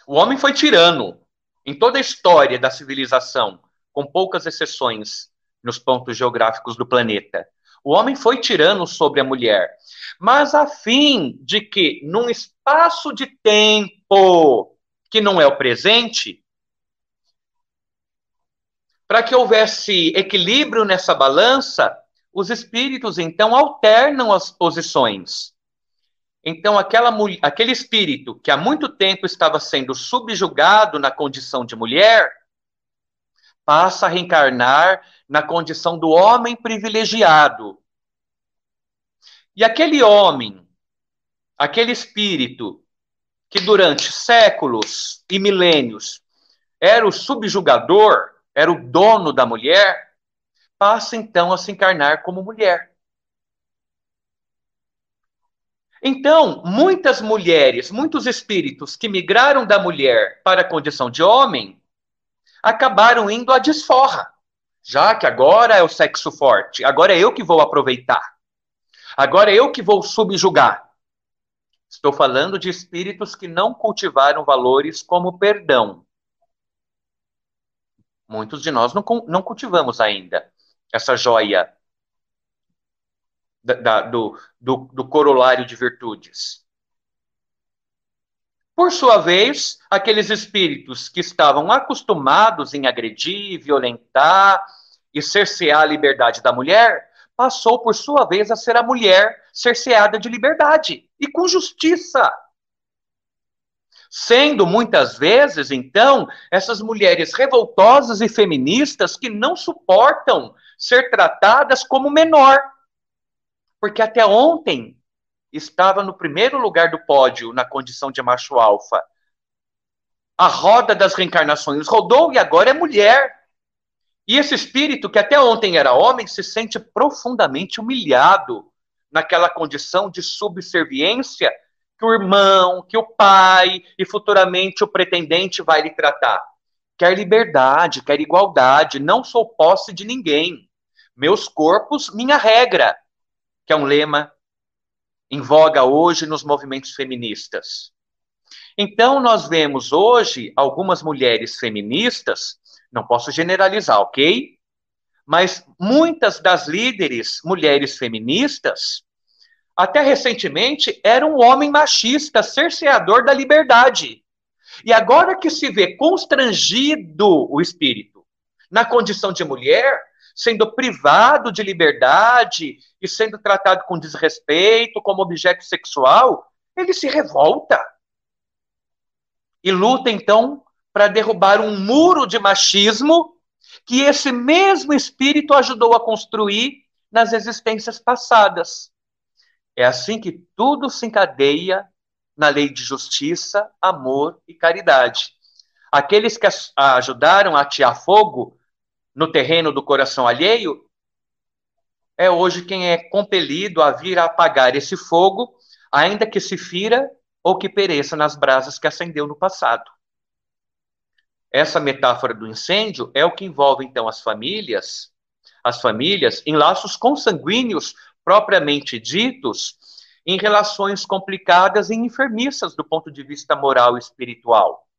O homem foi tirano em toda a história da civilização, com poucas exceções nos pontos geográficos do planeta. O homem foi tirano sobre a mulher, mas a fim de que, num espaço de tempo que não é o presente, para que houvesse equilíbrio nessa balança, os espíritos então alternam as posições. Então, aquela, aquele espírito que há muito tempo estava sendo subjugado na condição de mulher, passa a reencarnar na condição do homem privilegiado. E aquele homem, aquele espírito, que durante séculos e milênios era o subjugador, era o dono da mulher, passa então a se encarnar como mulher. Então, muitas mulheres, muitos espíritos que migraram da mulher para a condição de homem, acabaram indo à desforra já que agora é o sexo forte, agora é eu que vou aproveitar, agora é eu que vou subjugar. Estou falando de espíritos que não cultivaram valores como perdão. Muitos de nós não, não cultivamos ainda essa joia da, da, do, do, do corolário de virtudes. Por sua vez, aqueles espíritos que estavam acostumados em agredir, violentar e cercear a liberdade da mulher, passou por sua vez a ser a mulher cerceada de liberdade e com justiça. Sendo muitas vezes, então, essas mulheres revoltosas e feministas que não suportam ser tratadas como menor. Porque até ontem estava no primeiro lugar do pódio na condição de macho alfa. A roda das reencarnações rodou e agora é mulher. E esse espírito, que até ontem era homem, se sente profundamente humilhado naquela condição de subserviência que o irmão, que o pai e futuramente o pretendente vai lhe tratar. Quer liberdade, quer igualdade, não sou posse de ninguém. Meus corpos, minha regra, que é um lema em voga hoje nos movimentos feministas. Então, nós vemos hoje algumas mulheres feministas, não posso generalizar, ok? Mas muitas das líderes mulheres feministas, até recentemente, eram um homem machista, cerceador da liberdade. E agora que se vê constrangido o espírito na condição de mulher, sendo privado de liberdade e sendo tratado com desrespeito, como objeto sexual, ele se revolta. E luta, então, para derrubar um muro de machismo que esse mesmo espírito ajudou a construir nas existências passadas. É assim que tudo se encadeia na lei de justiça, amor e caridade. Aqueles que ajudaram a atear fogo no terreno do coração alheio, é hoje quem é compelido a vir a apagar esse fogo, ainda que se fira ou que pereça nas brasas que acendeu no passado. essa metáfora do incêndio é o que envolve então as famílias, as famílias em laços consanguíneos propriamente ditos, em relações complicadas e enfermiças do ponto de vista moral e espiritual.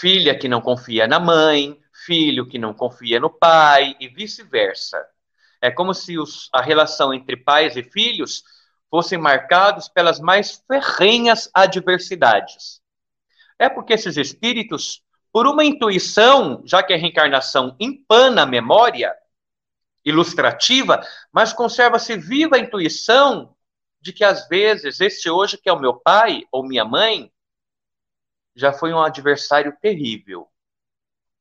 Filha que não confia na mãe, filho que não confia no pai e vice-versa. É como se os, a relação entre pais e filhos fossem marcados pelas mais ferrenhas adversidades. É porque esses espíritos, por uma intuição, já que a reencarnação empana a memória ilustrativa, mas conserva-se viva a intuição de que às vezes este hoje que é o meu pai ou minha mãe já foi um adversário terrível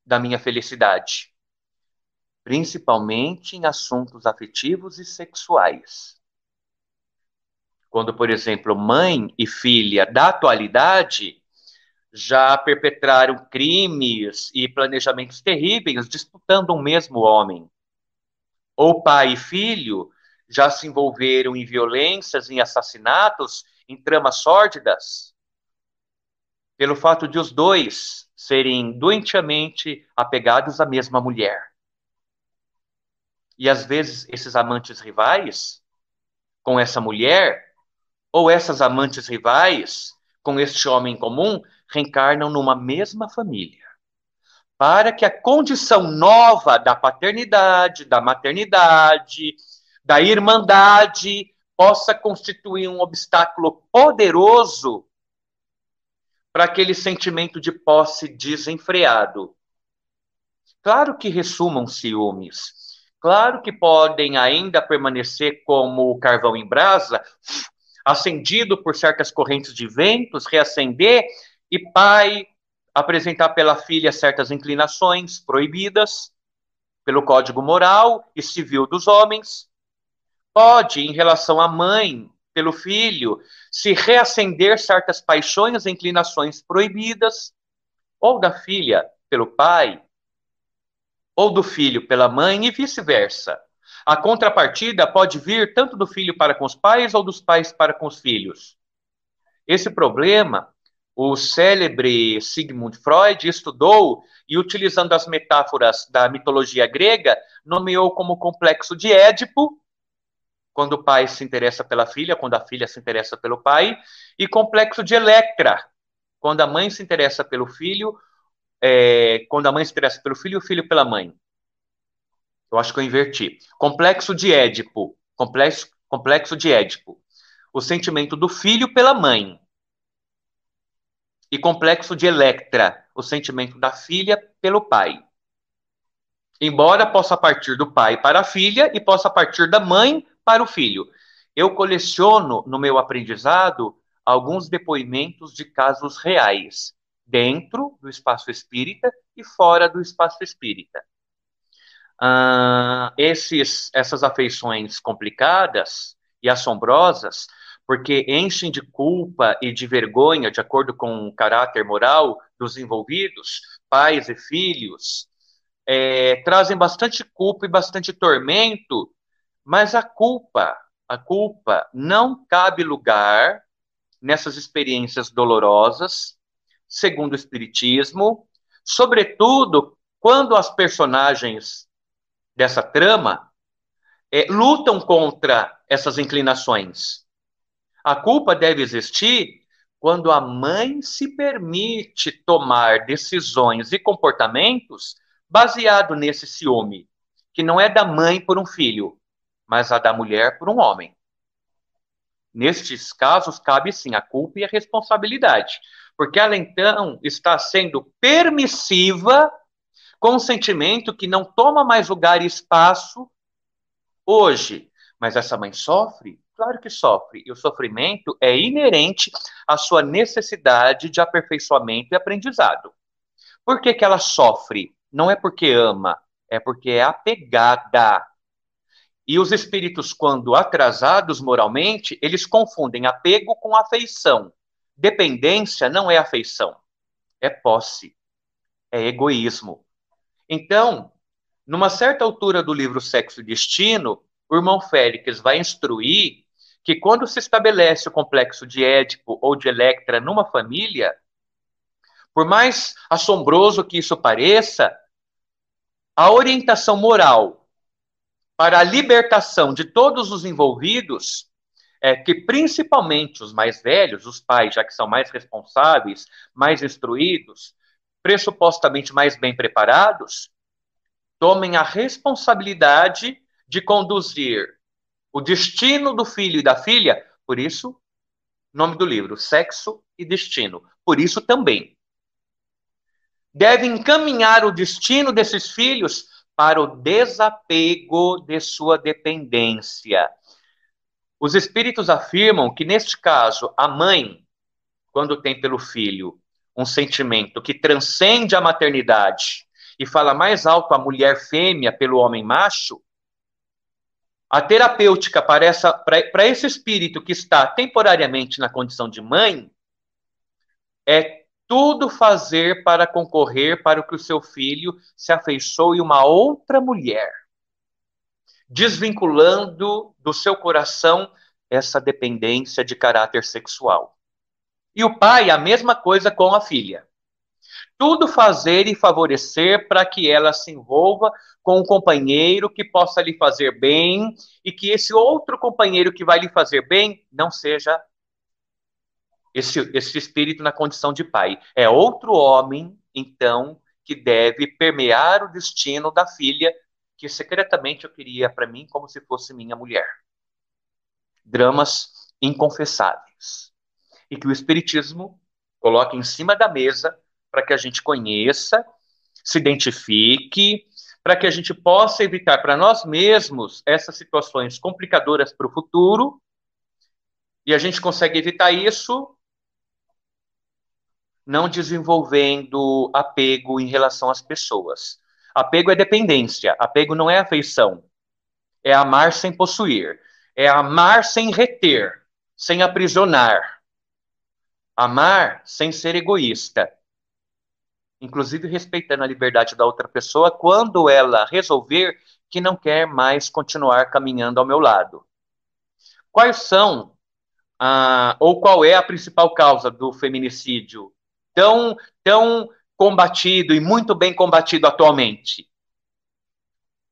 da minha felicidade, principalmente em assuntos afetivos e sexuais. Quando, por exemplo, mãe e filha da atualidade já perpetraram crimes e planejamentos terríveis disputando um mesmo homem. Ou pai e filho já se envolveram em violências, em assassinatos, em tramas sórdidas, pelo fato de os dois serem doentiamente apegados à mesma mulher. E às vezes esses amantes rivais com essa mulher, ou essas amantes rivais com este homem comum, reencarnam numa mesma família. Para que a condição nova da paternidade, da maternidade, da irmandade possa constituir um obstáculo poderoso para aquele sentimento de posse desenfreado. Claro que ressumam ciúmes. Claro que podem ainda permanecer como carvão em brasa, acendido por certas correntes de ventos, reacender e pai apresentar pela filha certas inclinações proibidas pelo código moral e civil dos homens. Pode, em relação à mãe, pelo filho, se reacender certas paixões e inclinações proibidas, ou da filha pelo pai, ou do filho pela mãe e vice-versa. A contrapartida pode vir tanto do filho para com os pais ou dos pais para com os filhos. Esse problema o célebre Sigmund Freud estudou e, utilizando as metáforas da mitologia grega, nomeou como complexo de Édipo, quando o pai se interessa pela filha, quando a filha se interessa pelo pai, e complexo de Electra, quando a mãe se interessa pelo filho, é, quando a mãe se interessa pelo filho e o filho pela mãe. Eu acho que eu inverti. Complexo de Édipo, complexo, complexo de Édipo. O sentimento do filho pela mãe e complexo de Electra, o sentimento da filha pelo pai. Embora possa partir do pai para a filha e possa partir da mãe para o filho. Eu coleciono no meu aprendizado alguns depoimentos de casos reais, dentro do espaço espírita e fora do espaço espírita. Uh, esses, essas afeições complicadas e assombrosas porque enchem de culpa e de vergonha, de acordo com o caráter moral dos envolvidos, pais e filhos, é, trazem bastante culpa e bastante tormento, mas a culpa, a culpa não cabe lugar nessas experiências dolorosas, segundo o Espiritismo, sobretudo quando as personagens dessa trama é, lutam contra essas inclinações. A culpa deve existir quando a mãe se permite tomar decisões e comportamentos baseado nesse ciúme, que não é da mãe por um filho, mas a da mulher por um homem. Nestes casos, cabe sim a culpa e a responsabilidade, porque ela então está sendo permissiva com um sentimento que não toma mais lugar e espaço hoje. Mas essa mãe sofre Claro que sofre, e o sofrimento é inerente à sua necessidade de aperfeiçoamento e aprendizado. Por que, que ela sofre? Não é porque ama, é porque é apegada. E os espíritos, quando atrasados moralmente, eles confundem apego com afeição. Dependência não é afeição, é posse, é egoísmo. Então, numa certa altura do livro Sexo e Destino, o irmão Félix vai instruir que quando se estabelece o complexo de Édipo ou de Electra numa família, Por mais assombroso que isso pareça, a orientação moral para a libertação de todos os envolvidos é que, principalmente os mais velhos, os pais, já que são mais responsáveis, mais instruídos, pressupostamente mais bem preparados, tomem a responsabilidade de conduzir o destino do filho e da filha, por isso, nome do livro, Sexo e Destino. Por isso também. Deve encaminhar o destino desses filhos para o desapego de sua dependência. Os espíritos afirmam que, neste caso, a mãe, quando tem pelo filho um sentimento que transcende a maternidade e fala mais alto a mulher fêmea pelo homem macho, a terapêutica para esse espírito que está temporariamente na condição de mãe é tudo fazer para concorrer para que o seu filho se afeiçoe uma outra mulher, desvinculando do seu coração essa dependência de caráter sexual. E o pai, a mesma coisa com a filha. Tudo fazer e favorecer para que ela se envolva com um companheiro que possa lhe fazer bem e que esse outro companheiro que vai lhe fazer bem não seja esse, esse espírito na condição de pai. É outro homem, então, que deve permear o destino da filha que secretamente eu queria para mim como se fosse minha mulher. Dramas inconfessáveis e que o Espiritismo coloque em cima da mesa para que a gente conheça, se identifique, para que a gente possa evitar para nós mesmos essas situações complicadoras para o futuro. E a gente consegue evitar isso não desenvolvendo apego em relação às pessoas. Apego é dependência, apego não é afeição. É amar sem possuir, é amar sem reter, sem aprisionar. Amar sem ser egoísta. Inclusive respeitando a liberdade da outra pessoa quando ela resolver que não quer mais continuar caminhando ao meu lado. Quais são, ah, ou qual é a principal causa do feminicídio tão, tão combatido e muito bem combatido atualmente?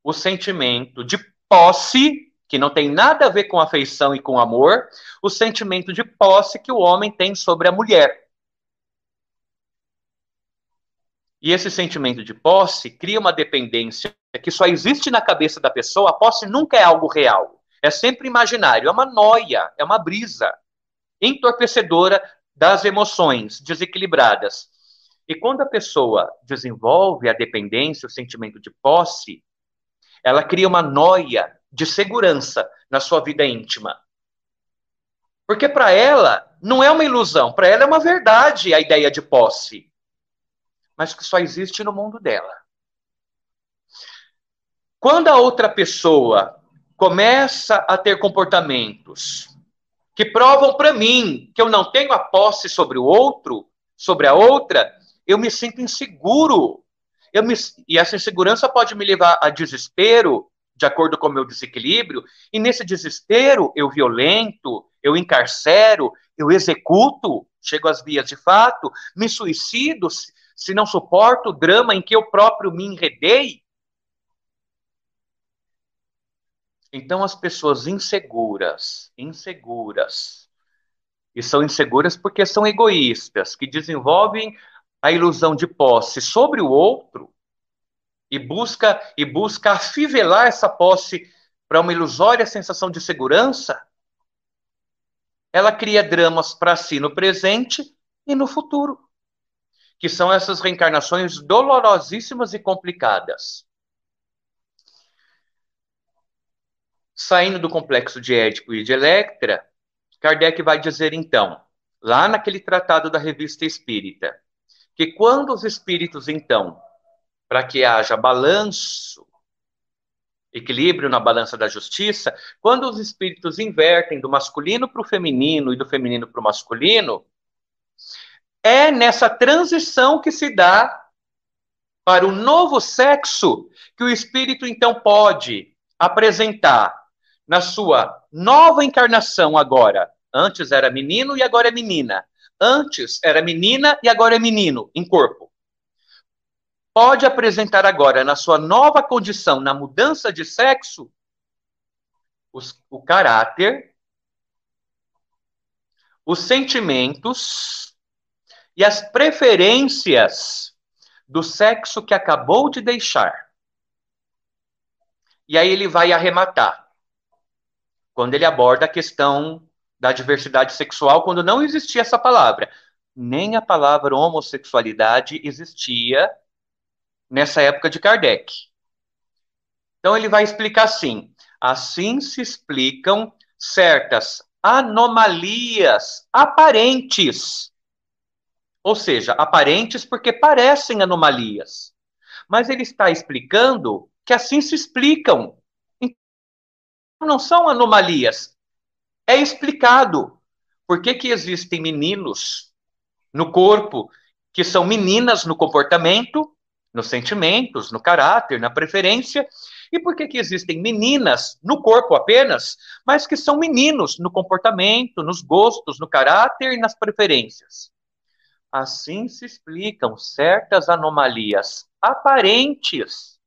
O sentimento de posse que não tem nada a ver com afeição e com amor, o sentimento de posse que o homem tem sobre a mulher. E esse sentimento de posse cria uma dependência que só existe na cabeça da pessoa. A posse nunca é algo real. É sempre imaginário. É uma noia, é uma brisa entorpecedora das emoções desequilibradas. E quando a pessoa desenvolve a dependência, o sentimento de posse, ela cria uma noia de segurança na sua vida íntima. Porque para ela não é uma ilusão, para ela é uma verdade a ideia de posse, mas que só existe no mundo dela. Quando a outra pessoa começa a ter comportamentos que provam para mim que eu não tenho a posse sobre o outro, sobre a outra, eu me sinto inseguro. Eu me, e essa insegurança pode me levar a desespero, de acordo com o meu desequilíbrio, e nesse desespero eu violento, eu encarcero, eu executo, chego às vias de fato, me suicido se, se não suporto o drama em que eu próprio me enredei. Então as pessoas inseguras, inseguras, e são inseguras porque são egoístas, que desenvolvem a ilusão de posse sobre o outro, e busca e busca afivelar essa posse para uma ilusória sensação de segurança, ela cria dramas para si no presente e no futuro, que são essas reencarnações dolorosíssimas e complicadas. Saindo do complexo de Édipo e de Electra, Kardec vai dizer então, lá naquele tratado da Revista Espírita, que quando os espíritos então para que haja balanço, equilíbrio na balança da justiça, quando os espíritos invertem do masculino para o feminino e do feminino para o masculino, é nessa transição que se dá para o novo sexo que o espírito então pode apresentar na sua nova encarnação agora. Antes era menino e agora é menina. antes era menina e agora é menino em corpo, pode apresentar agora, na sua nova condição, na mudança de sexo, os, o caráter, os sentimentos e as preferências do sexo que acabou de deixar. E aí ele vai arrematar. Quando ele aborda a questão da diversidade sexual, quando não existia essa palavra. Nem a palavra homossexualidade existia nessa época de Kardec. Então ele vai explicar assim: assim se explicam certas anomalias aparentes. Ou seja, aparentes porque parecem anomalias. Mas ele está explicando que assim se explicam. Não são anomalias. É explicado por que, que existem meninos no corpo que são meninas no comportamento nos sentimentos, no caráter, na preferência. E por que, que existem meninas no corpo apenas, mas que são meninos no comportamento, nos gostos, no caráter e nas preferências? Assim se explicam certas anomalias aparentes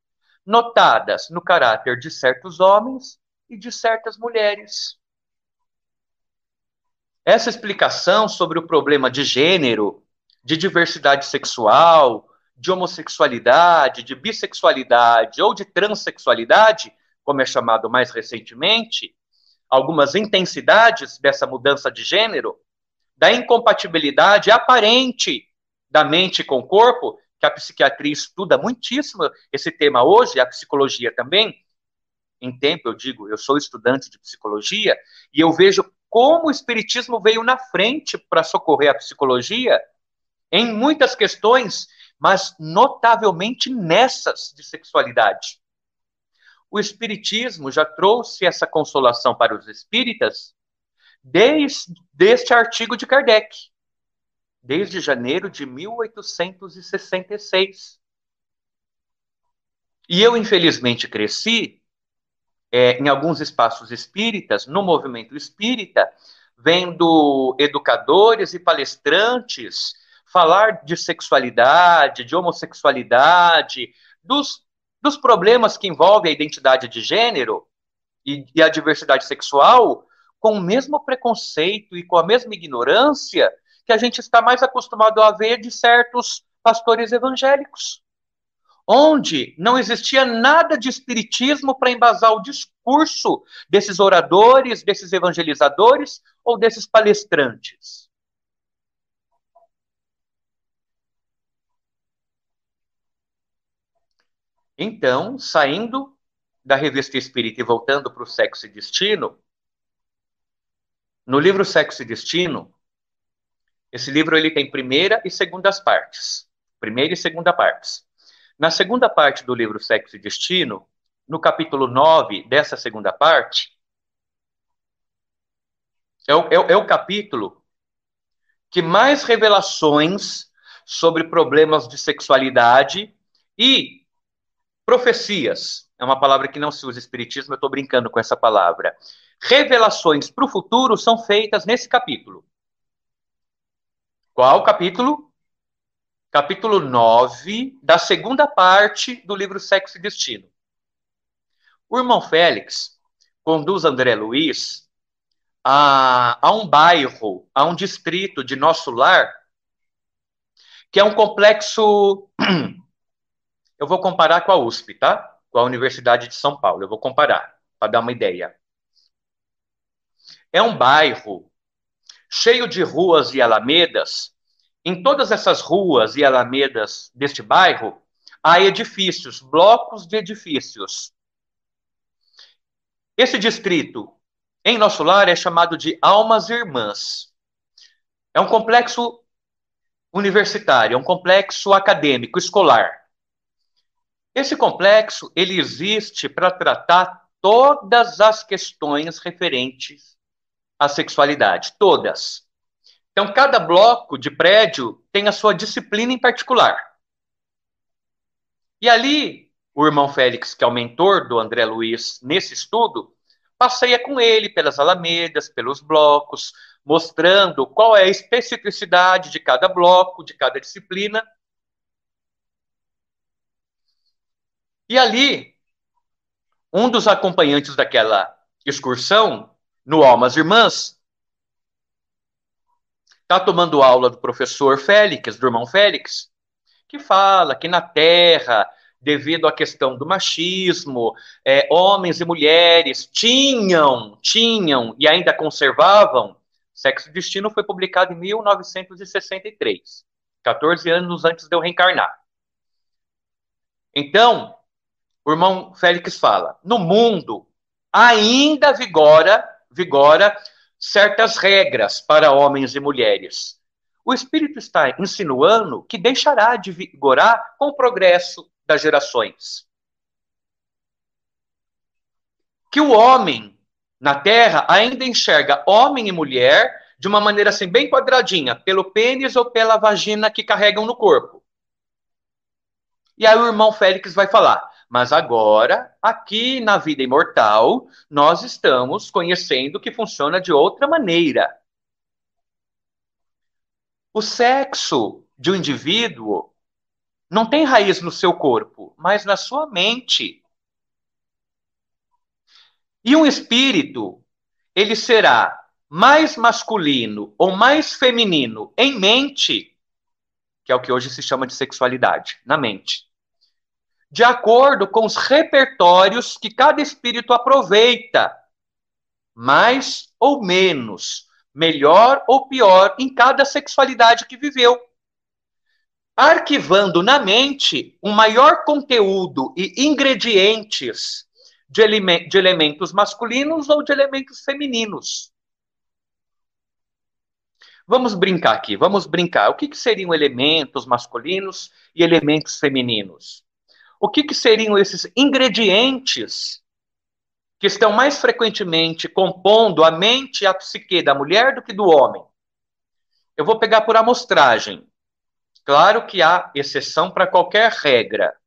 notadas no caráter de certos homens e de certas mulheres. Essa explicação sobre o problema de gênero, de diversidade sexual, de homossexualidade, de bissexualidade ou de transexualidade, como é chamado mais recentemente, algumas intensidades dessa mudança de gênero, da incompatibilidade aparente da mente com o corpo, que a psiquiatria estuda muitíssimo esse tema hoje, a psicologia também. Em tempo, eu digo, eu sou estudante de psicologia e eu vejo como o espiritismo veio na frente para socorrer a psicologia em muitas questões mas notavelmente nessas de sexualidade. O Espiritismo já trouxe essa consolação para os espíritas desde este artigo de Kardec, desde janeiro de 1866. E eu, infelizmente, cresci é, em alguns espaços espíritas, no movimento espírita, vendo educadores e palestrantes falar de sexualidade, de homossexualidade, dos, dos problemas que envolvem a identidade de gênero e, e a diversidade sexual, com o mesmo preconceito e com a mesma ignorância que a gente está mais acostumado a ver de certos pastores evangélicos, onde não existia nada de espiritismo para embasar o discurso desses oradores, desses evangelizadores ou desses palestrantes. Então, saindo da revista espírita e voltando para o Sexo e Destino, no livro Sexo e Destino, esse livro ele tem primeira e segundas partes. Primeira e segunda partes. Na segunda parte do livro Sexo e Destino, no capítulo 9 dessa segunda parte, é o, é, é o capítulo que mais revelações sobre problemas de sexualidade e Profecias é uma palavra que não se usa espiritismo, eu estou brincando com essa palavra. Revelações para o futuro são feitas nesse capítulo. Qual capítulo? Capítulo 9, da segunda parte do livro Sexo e Destino. O irmão Félix conduz André Luiz a, a um bairro, a um distrito de nosso lar, que é um complexo Eu vou comparar com a USP, tá? Com a Universidade de São Paulo. Eu vou comparar, para dar uma ideia. É um bairro cheio de ruas e alamedas. Em todas essas ruas e alamedas deste bairro, há edifícios, blocos de edifícios. Esse distrito, em nosso lar, é chamado de Almas Irmãs. É um complexo universitário, é um complexo acadêmico, escolar. Esse complexo ele existe para tratar todas as questões referentes à sexualidade, todas. Então, cada bloco de prédio tem a sua disciplina em particular. E ali, o irmão Félix, que é o mentor do André Luiz nesse estudo, passeia com ele pelas alamedas, pelos blocos, mostrando qual é a especificidade de cada bloco, de cada disciplina. E ali, um dos acompanhantes daquela excursão, no Almas Irmãs, está tomando aula do professor Félix, do irmão Félix, que fala que na Terra, devido à questão do machismo, é, homens e mulheres tinham, tinham e ainda conservavam. Sexo e Destino foi publicado em 1963, 14 anos antes de eu reencarnar. Então, o irmão Félix fala: no mundo ainda vigora, vigora certas regras para homens e mulheres. O Espírito está insinuando que deixará de vigorar com o progresso das gerações. Que o homem na Terra ainda enxerga homem e mulher de uma maneira assim bem quadradinha, pelo pênis ou pela vagina que carregam no corpo. E aí o irmão Félix vai falar: mas agora, aqui na vida imortal, nós estamos conhecendo que funciona de outra maneira. O sexo de um indivíduo não tem raiz no seu corpo, mas na sua mente. E um espírito, ele será mais masculino ou mais feminino em mente, que é o que hoje se chama de sexualidade, na mente de acordo com os repertórios que cada espírito aproveita, mais ou menos, melhor ou pior em cada sexualidade que viveu. Arquivando na mente um maior conteúdo e ingredientes de, ele de elementos masculinos ou de elementos femininos. Vamos brincar aqui, vamos brincar. O que, que seriam elementos masculinos e elementos femininos? O que, que seriam esses ingredientes que estão mais frequentemente compondo a mente e a psique da mulher do que do homem? Eu vou pegar por amostragem. Claro que há exceção para qualquer regra.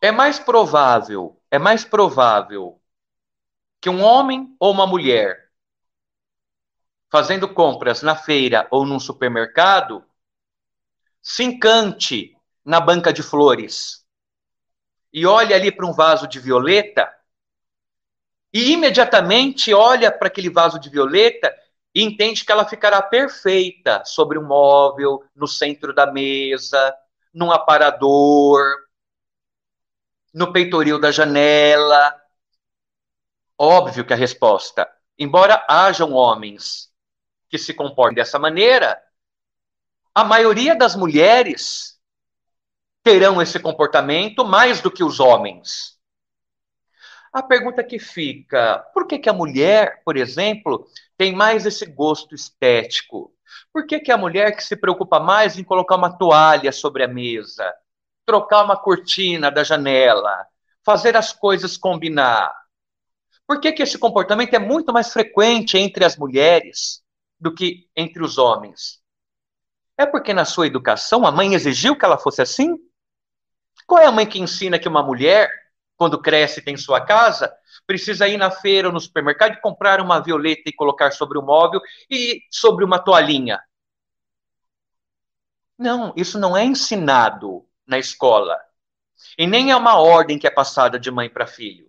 É mais provável, é mais provável que um homem ou uma mulher fazendo compras na feira ou num supermercado, se encante na banca de flores e olha ali para um vaso de violeta e imediatamente olha para aquele vaso de violeta e entende que ela ficará perfeita sobre um móvel, no centro da mesa, num aparador, no peitoril da janela. Óbvio que a resposta, embora hajam homens que se comportem dessa maneira, a maioria das mulheres terão esse comportamento mais do que os homens. A pergunta que fica: por que, que a mulher, por exemplo, tem mais esse gosto estético? Por que, que a mulher que se preocupa mais em colocar uma toalha sobre a mesa, trocar uma cortina da janela, fazer as coisas combinar? Por que, que esse comportamento é muito mais frequente entre as mulheres? Do que entre os homens? É porque na sua educação a mãe exigiu que ela fosse assim? Qual é a mãe que ensina que uma mulher, quando cresce e tem sua casa, precisa ir na feira ou no supermercado e comprar uma violeta e colocar sobre o móvel e sobre uma toalhinha? Não, isso não é ensinado na escola. E nem é uma ordem que é passada de mãe para filho.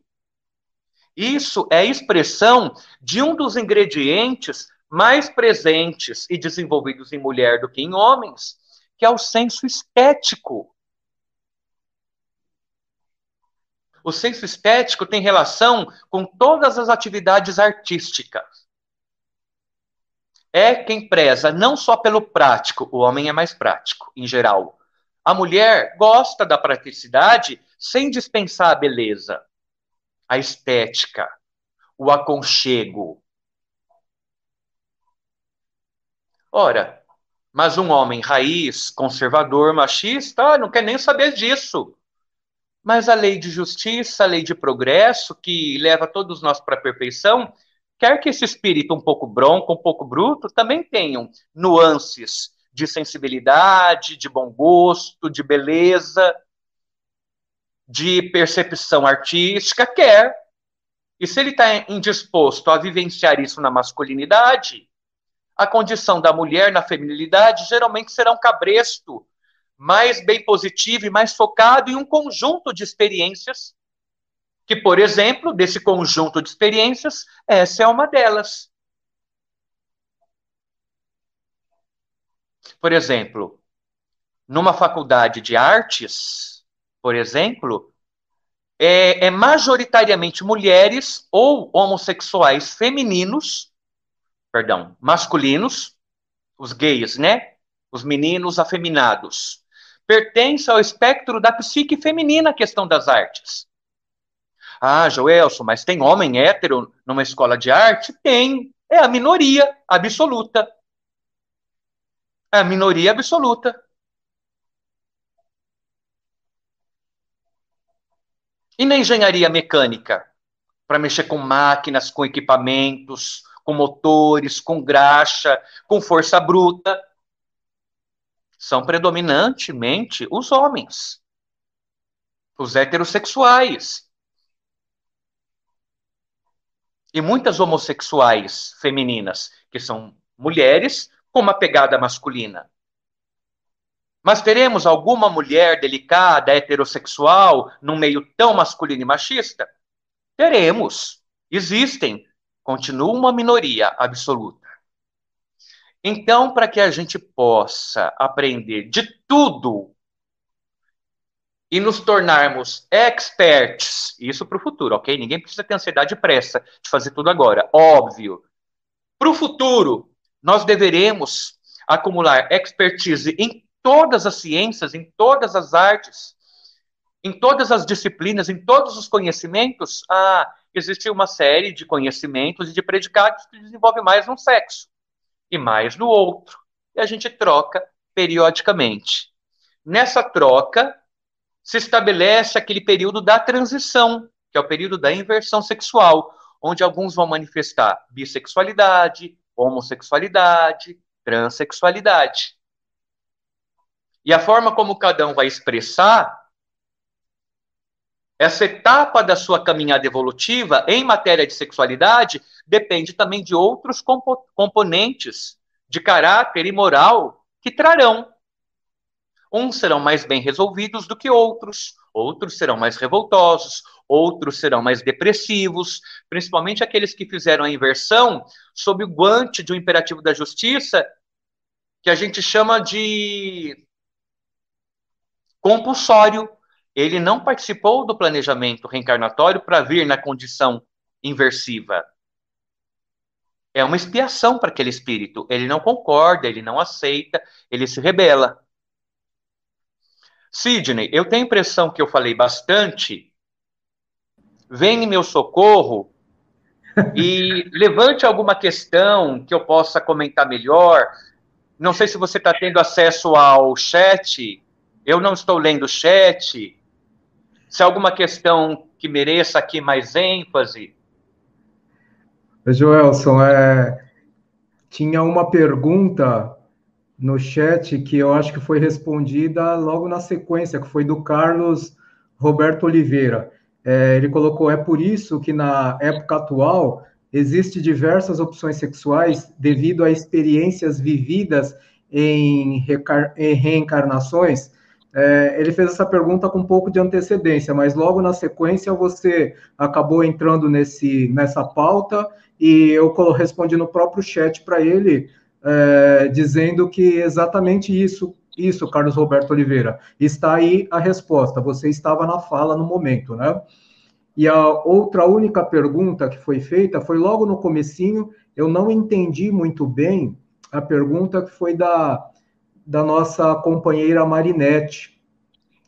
Isso é expressão de um dos ingredientes mais presentes e desenvolvidos em mulher do que em homens, que é o senso estético. O senso estético tem relação com todas as atividades artísticas. É quem preza não só pelo prático, o homem é mais prático, em geral. A mulher gosta da praticidade sem dispensar a beleza, a estética, o aconchego, Ora, mas um homem raiz, conservador, machista, ah, não quer nem saber disso. Mas a lei de justiça, a lei de progresso, que leva todos nós para a perfeição, quer que esse espírito um pouco bronco, um pouco bruto, também tenham nuances de sensibilidade, de bom gosto, de beleza, de percepção artística, quer. E se ele está indisposto a vivenciar isso na masculinidade, a condição da mulher na feminilidade geralmente será um cabresto mais bem positivo e mais focado em um conjunto de experiências, que, por exemplo, desse conjunto de experiências, essa é uma delas. Por exemplo, numa faculdade de artes, por exemplo, é, é majoritariamente mulheres ou homossexuais femininos, perdão, masculinos, os gays, né? Os meninos afeminados. Pertence ao espectro da psique feminina a questão das artes. Ah, Joelson, mas tem homem hétero numa escola de arte? Tem. É a minoria absoluta. É a minoria absoluta. E na engenharia mecânica? Para mexer com máquinas, com equipamentos, com motores, com graxa, com força bruta. São predominantemente os homens, os heterossexuais. E muitas homossexuais femininas, que são mulheres com uma pegada masculina. Mas teremos alguma mulher delicada, heterossexual, num meio tão masculino e machista? Teremos. Existem. Continua uma minoria absoluta. Então, para que a gente possa aprender de tudo e nos tornarmos experts, isso para o futuro, ok? Ninguém precisa ter ansiedade e pressa de fazer tudo agora, óbvio. Para o futuro, nós deveremos acumular expertise em todas as ciências, em todas as artes, em todas as disciplinas, em todos os conhecimentos. Ah, existe uma série de conhecimentos e de predicados que desenvolve mais um sexo e mais no outro. E a gente troca periodicamente. Nessa troca, se estabelece aquele período da transição, que é o período da inversão sexual, onde alguns vão manifestar bissexualidade, homossexualidade, transexualidade. E a forma como cada um vai expressar essa etapa da sua caminhada evolutiva em matéria de sexualidade depende também de outros compo componentes de caráter e moral que trarão Uns serão mais bem resolvidos do que outros, outros serão mais revoltosos, outros serão mais depressivos, principalmente aqueles que fizeram a inversão sob o guante de um imperativo da justiça que a gente chama de compulsório. Ele não participou do planejamento reencarnatório para vir na condição inversiva. É uma expiação para aquele espírito. Ele não concorda, ele não aceita, ele se rebela. Sidney, eu tenho a impressão que eu falei bastante. Vem em meu socorro e levante alguma questão que eu possa comentar melhor. Não sei se você está tendo acesso ao chat. Eu não estou lendo o chat. Se há alguma questão que mereça aqui mais ênfase. Joelson, é, tinha uma pergunta no chat que eu acho que foi respondida logo na sequência, que foi do Carlos Roberto Oliveira. É, ele colocou: é por isso que na época atual existe diversas opções sexuais devido a experiências vividas em, em reencarnações. É, ele fez essa pergunta com um pouco de antecedência, mas logo na sequência você acabou entrando nesse, nessa pauta e eu respondi no próprio chat para ele é, dizendo que exatamente isso, isso, Carlos Roberto Oliveira. Está aí a resposta. Você estava na fala no momento, né? E a outra única pergunta que foi feita foi logo no comecinho. Eu não entendi muito bem a pergunta que foi da, da nossa companheira Marinette.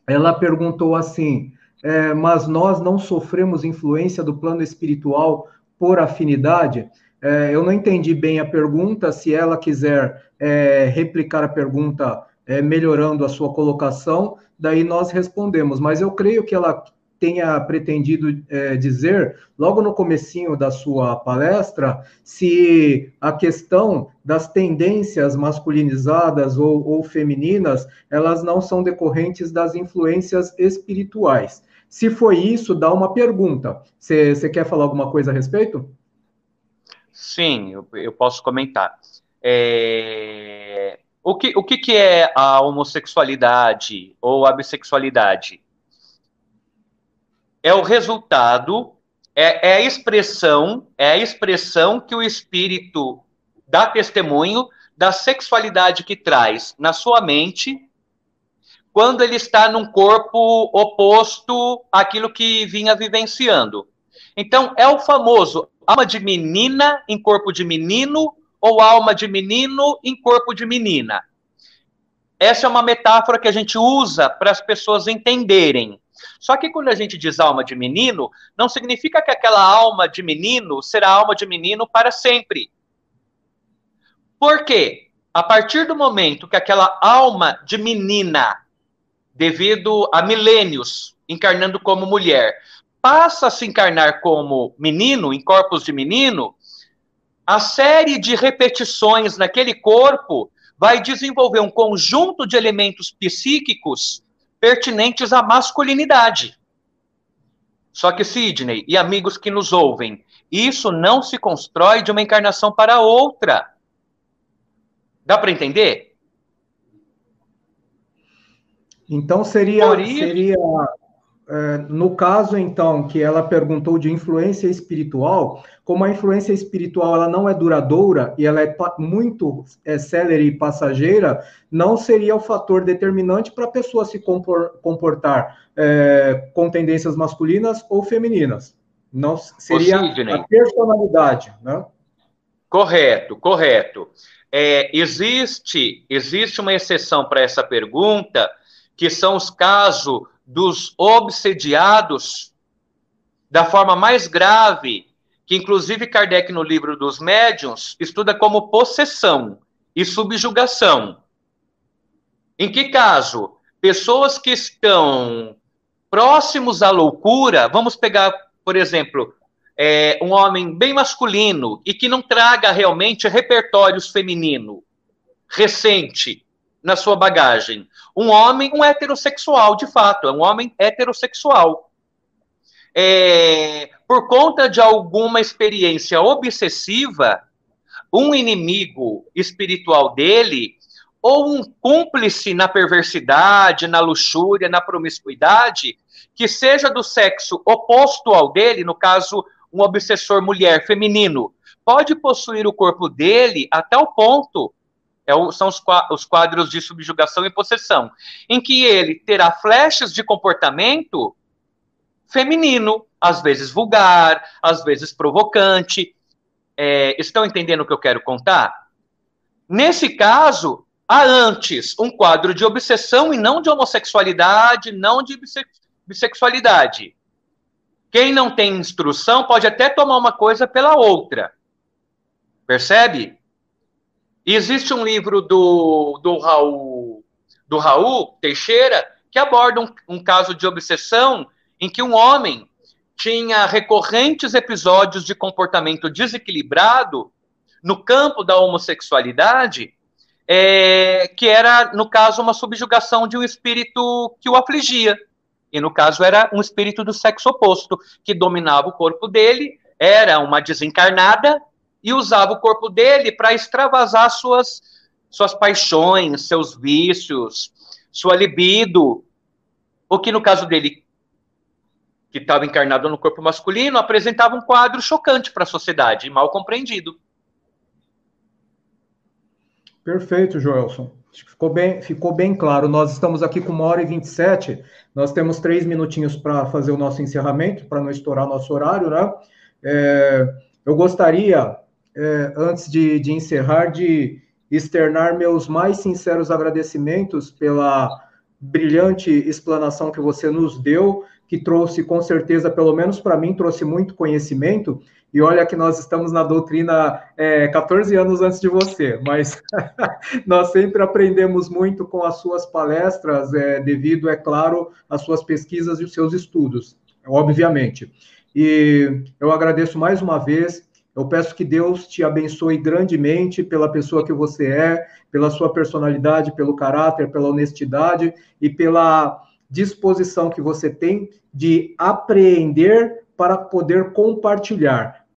Ela perguntou assim: é, mas nós não sofremos influência do plano espiritual por afinidade? É, eu não entendi bem a pergunta. Se ela quiser é, replicar a pergunta, é, melhorando a sua colocação, daí nós respondemos. Mas eu creio que ela tenha pretendido é, dizer, logo no comecinho da sua palestra, se a questão das tendências masculinizadas ou, ou femininas, elas não são decorrentes das influências espirituais. Se foi isso, dá uma pergunta. Você quer falar alguma coisa a respeito? Sim, eu, eu posso comentar. É... O, que, o que, que é a homossexualidade ou a bissexualidade? É o resultado, é, é a expressão, é a expressão que o espírito dá testemunho da sexualidade que traz na sua mente quando ele está num corpo oposto àquilo que vinha vivenciando. Então, é o famoso alma de menina em corpo de menino ou alma de menino em corpo de menina. Essa é uma metáfora que a gente usa para as pessoas entenderem. Só que quando a gente diz alma de menino, não significa que aquela alma de menino será alma de menino para sempre. Por quê? A partir do momento que aquela alma de menina, devido a milênios encarnando como mulher, passa a se encarnar como menino, em corpos de menino, a série de repetições naquele corpo vai desenvolver um conjunto de elementos psíquicos pertinentes à masculinidade. Só que, Sidney e amigos que nos ouvem, isso não se constrói de uma encarnação para outra. Dá para entender? Então seria, seria é, no caso, então, que ela perguntou de influência espiritual, como a influência espiritual ela não é duradoura e ela é muito é, célere e passageira, não seria o fator determinante para a pessoa se comportar é, com tendências masculinas ou femininas. Não seria a personalidade, né? Correto, correto. É, existe, existe uma exceção para essa pergunta, que são os casos dos obsediados da forma mais grave, que inclusive Kardec no livro dos médiuns estuda como possessão e subjugação. Em que caso? Pessoas que estão próximos à loucura, vamos pegar, por exemplo, é, um homem bem masculino e que não traga realmente repertórios feminino recente, na sua bagagem. Um homem, um heterossexual, de fato, é um homem heterossexual. É, por conta de alguma experiência obsessiva, um inimigo espiritual dele, ou um cúmplice na perversidade, na luxúria, na promiscuidade, que seja do sexo oposto ao dele, no caso, um obsessor mulher feminino, pode possuir o corpo dele até o ponto é o, são os, os quadros de subjugação e possessão, em que ele terá flashes de comportamento feminino, às vezes vulgar, às vezes provocante. É, estão entendendo o que eu quero contar? Nesse caso, há antes um quadro de obsessão e não de homossexualidade, não de bissexualidade. Quem não tem instrução pode até tomar uma coisa pela outra. Percebe? Existe um livro do, do, Raul, do Raul Teixeira que aborda um, um caso de obsessão em que um homem tinha recorrentes episódios de comportamento desequilibrado no campo da homossexualidade, é, que era, no caso, uma subjugação de um espírito que o afligia. E, no caso, era um espírito do sexo oposto, que dominava o corpo dele, era uma desencarnada e usava o corpo dele para extravasar suas, suas paixões, seus vícios, sua libido. O que no caso dele, que estava encarnado no corpo masculino, apresentava um quadro chocante para a sociedade, mal compreendido. Perfeito, Joelson. Ficou bem, ficou bem claro. Nós estamos aqui com uma hora e 27. Nós temos três minutinhos para fazer o nosso encerramento, para não estourar nosso horário, né? É, eu gostaria é, antes de, de encerrar, de externar meus mais sinceros agradecimentos pela brilhante explanação que você nos deu, que trouxe com certeza, pelo menos para mim, trouxe muito conhecimento. E olha que nós estamos na doutrina é, 14 anos antes de você, mas nós sempre aprendemos muito com as suas palestras, é, devido, é claro, às suas pesquisas e os seus estudos. obviamente. E eu agradeço mais uma vez. Eu peço que Deus te abençoe grandemente pela pessoa que você é, pela sua personalidade, pelo caráter, pela honestidade e pela disposição que você tem de apreender para poder compartilhar.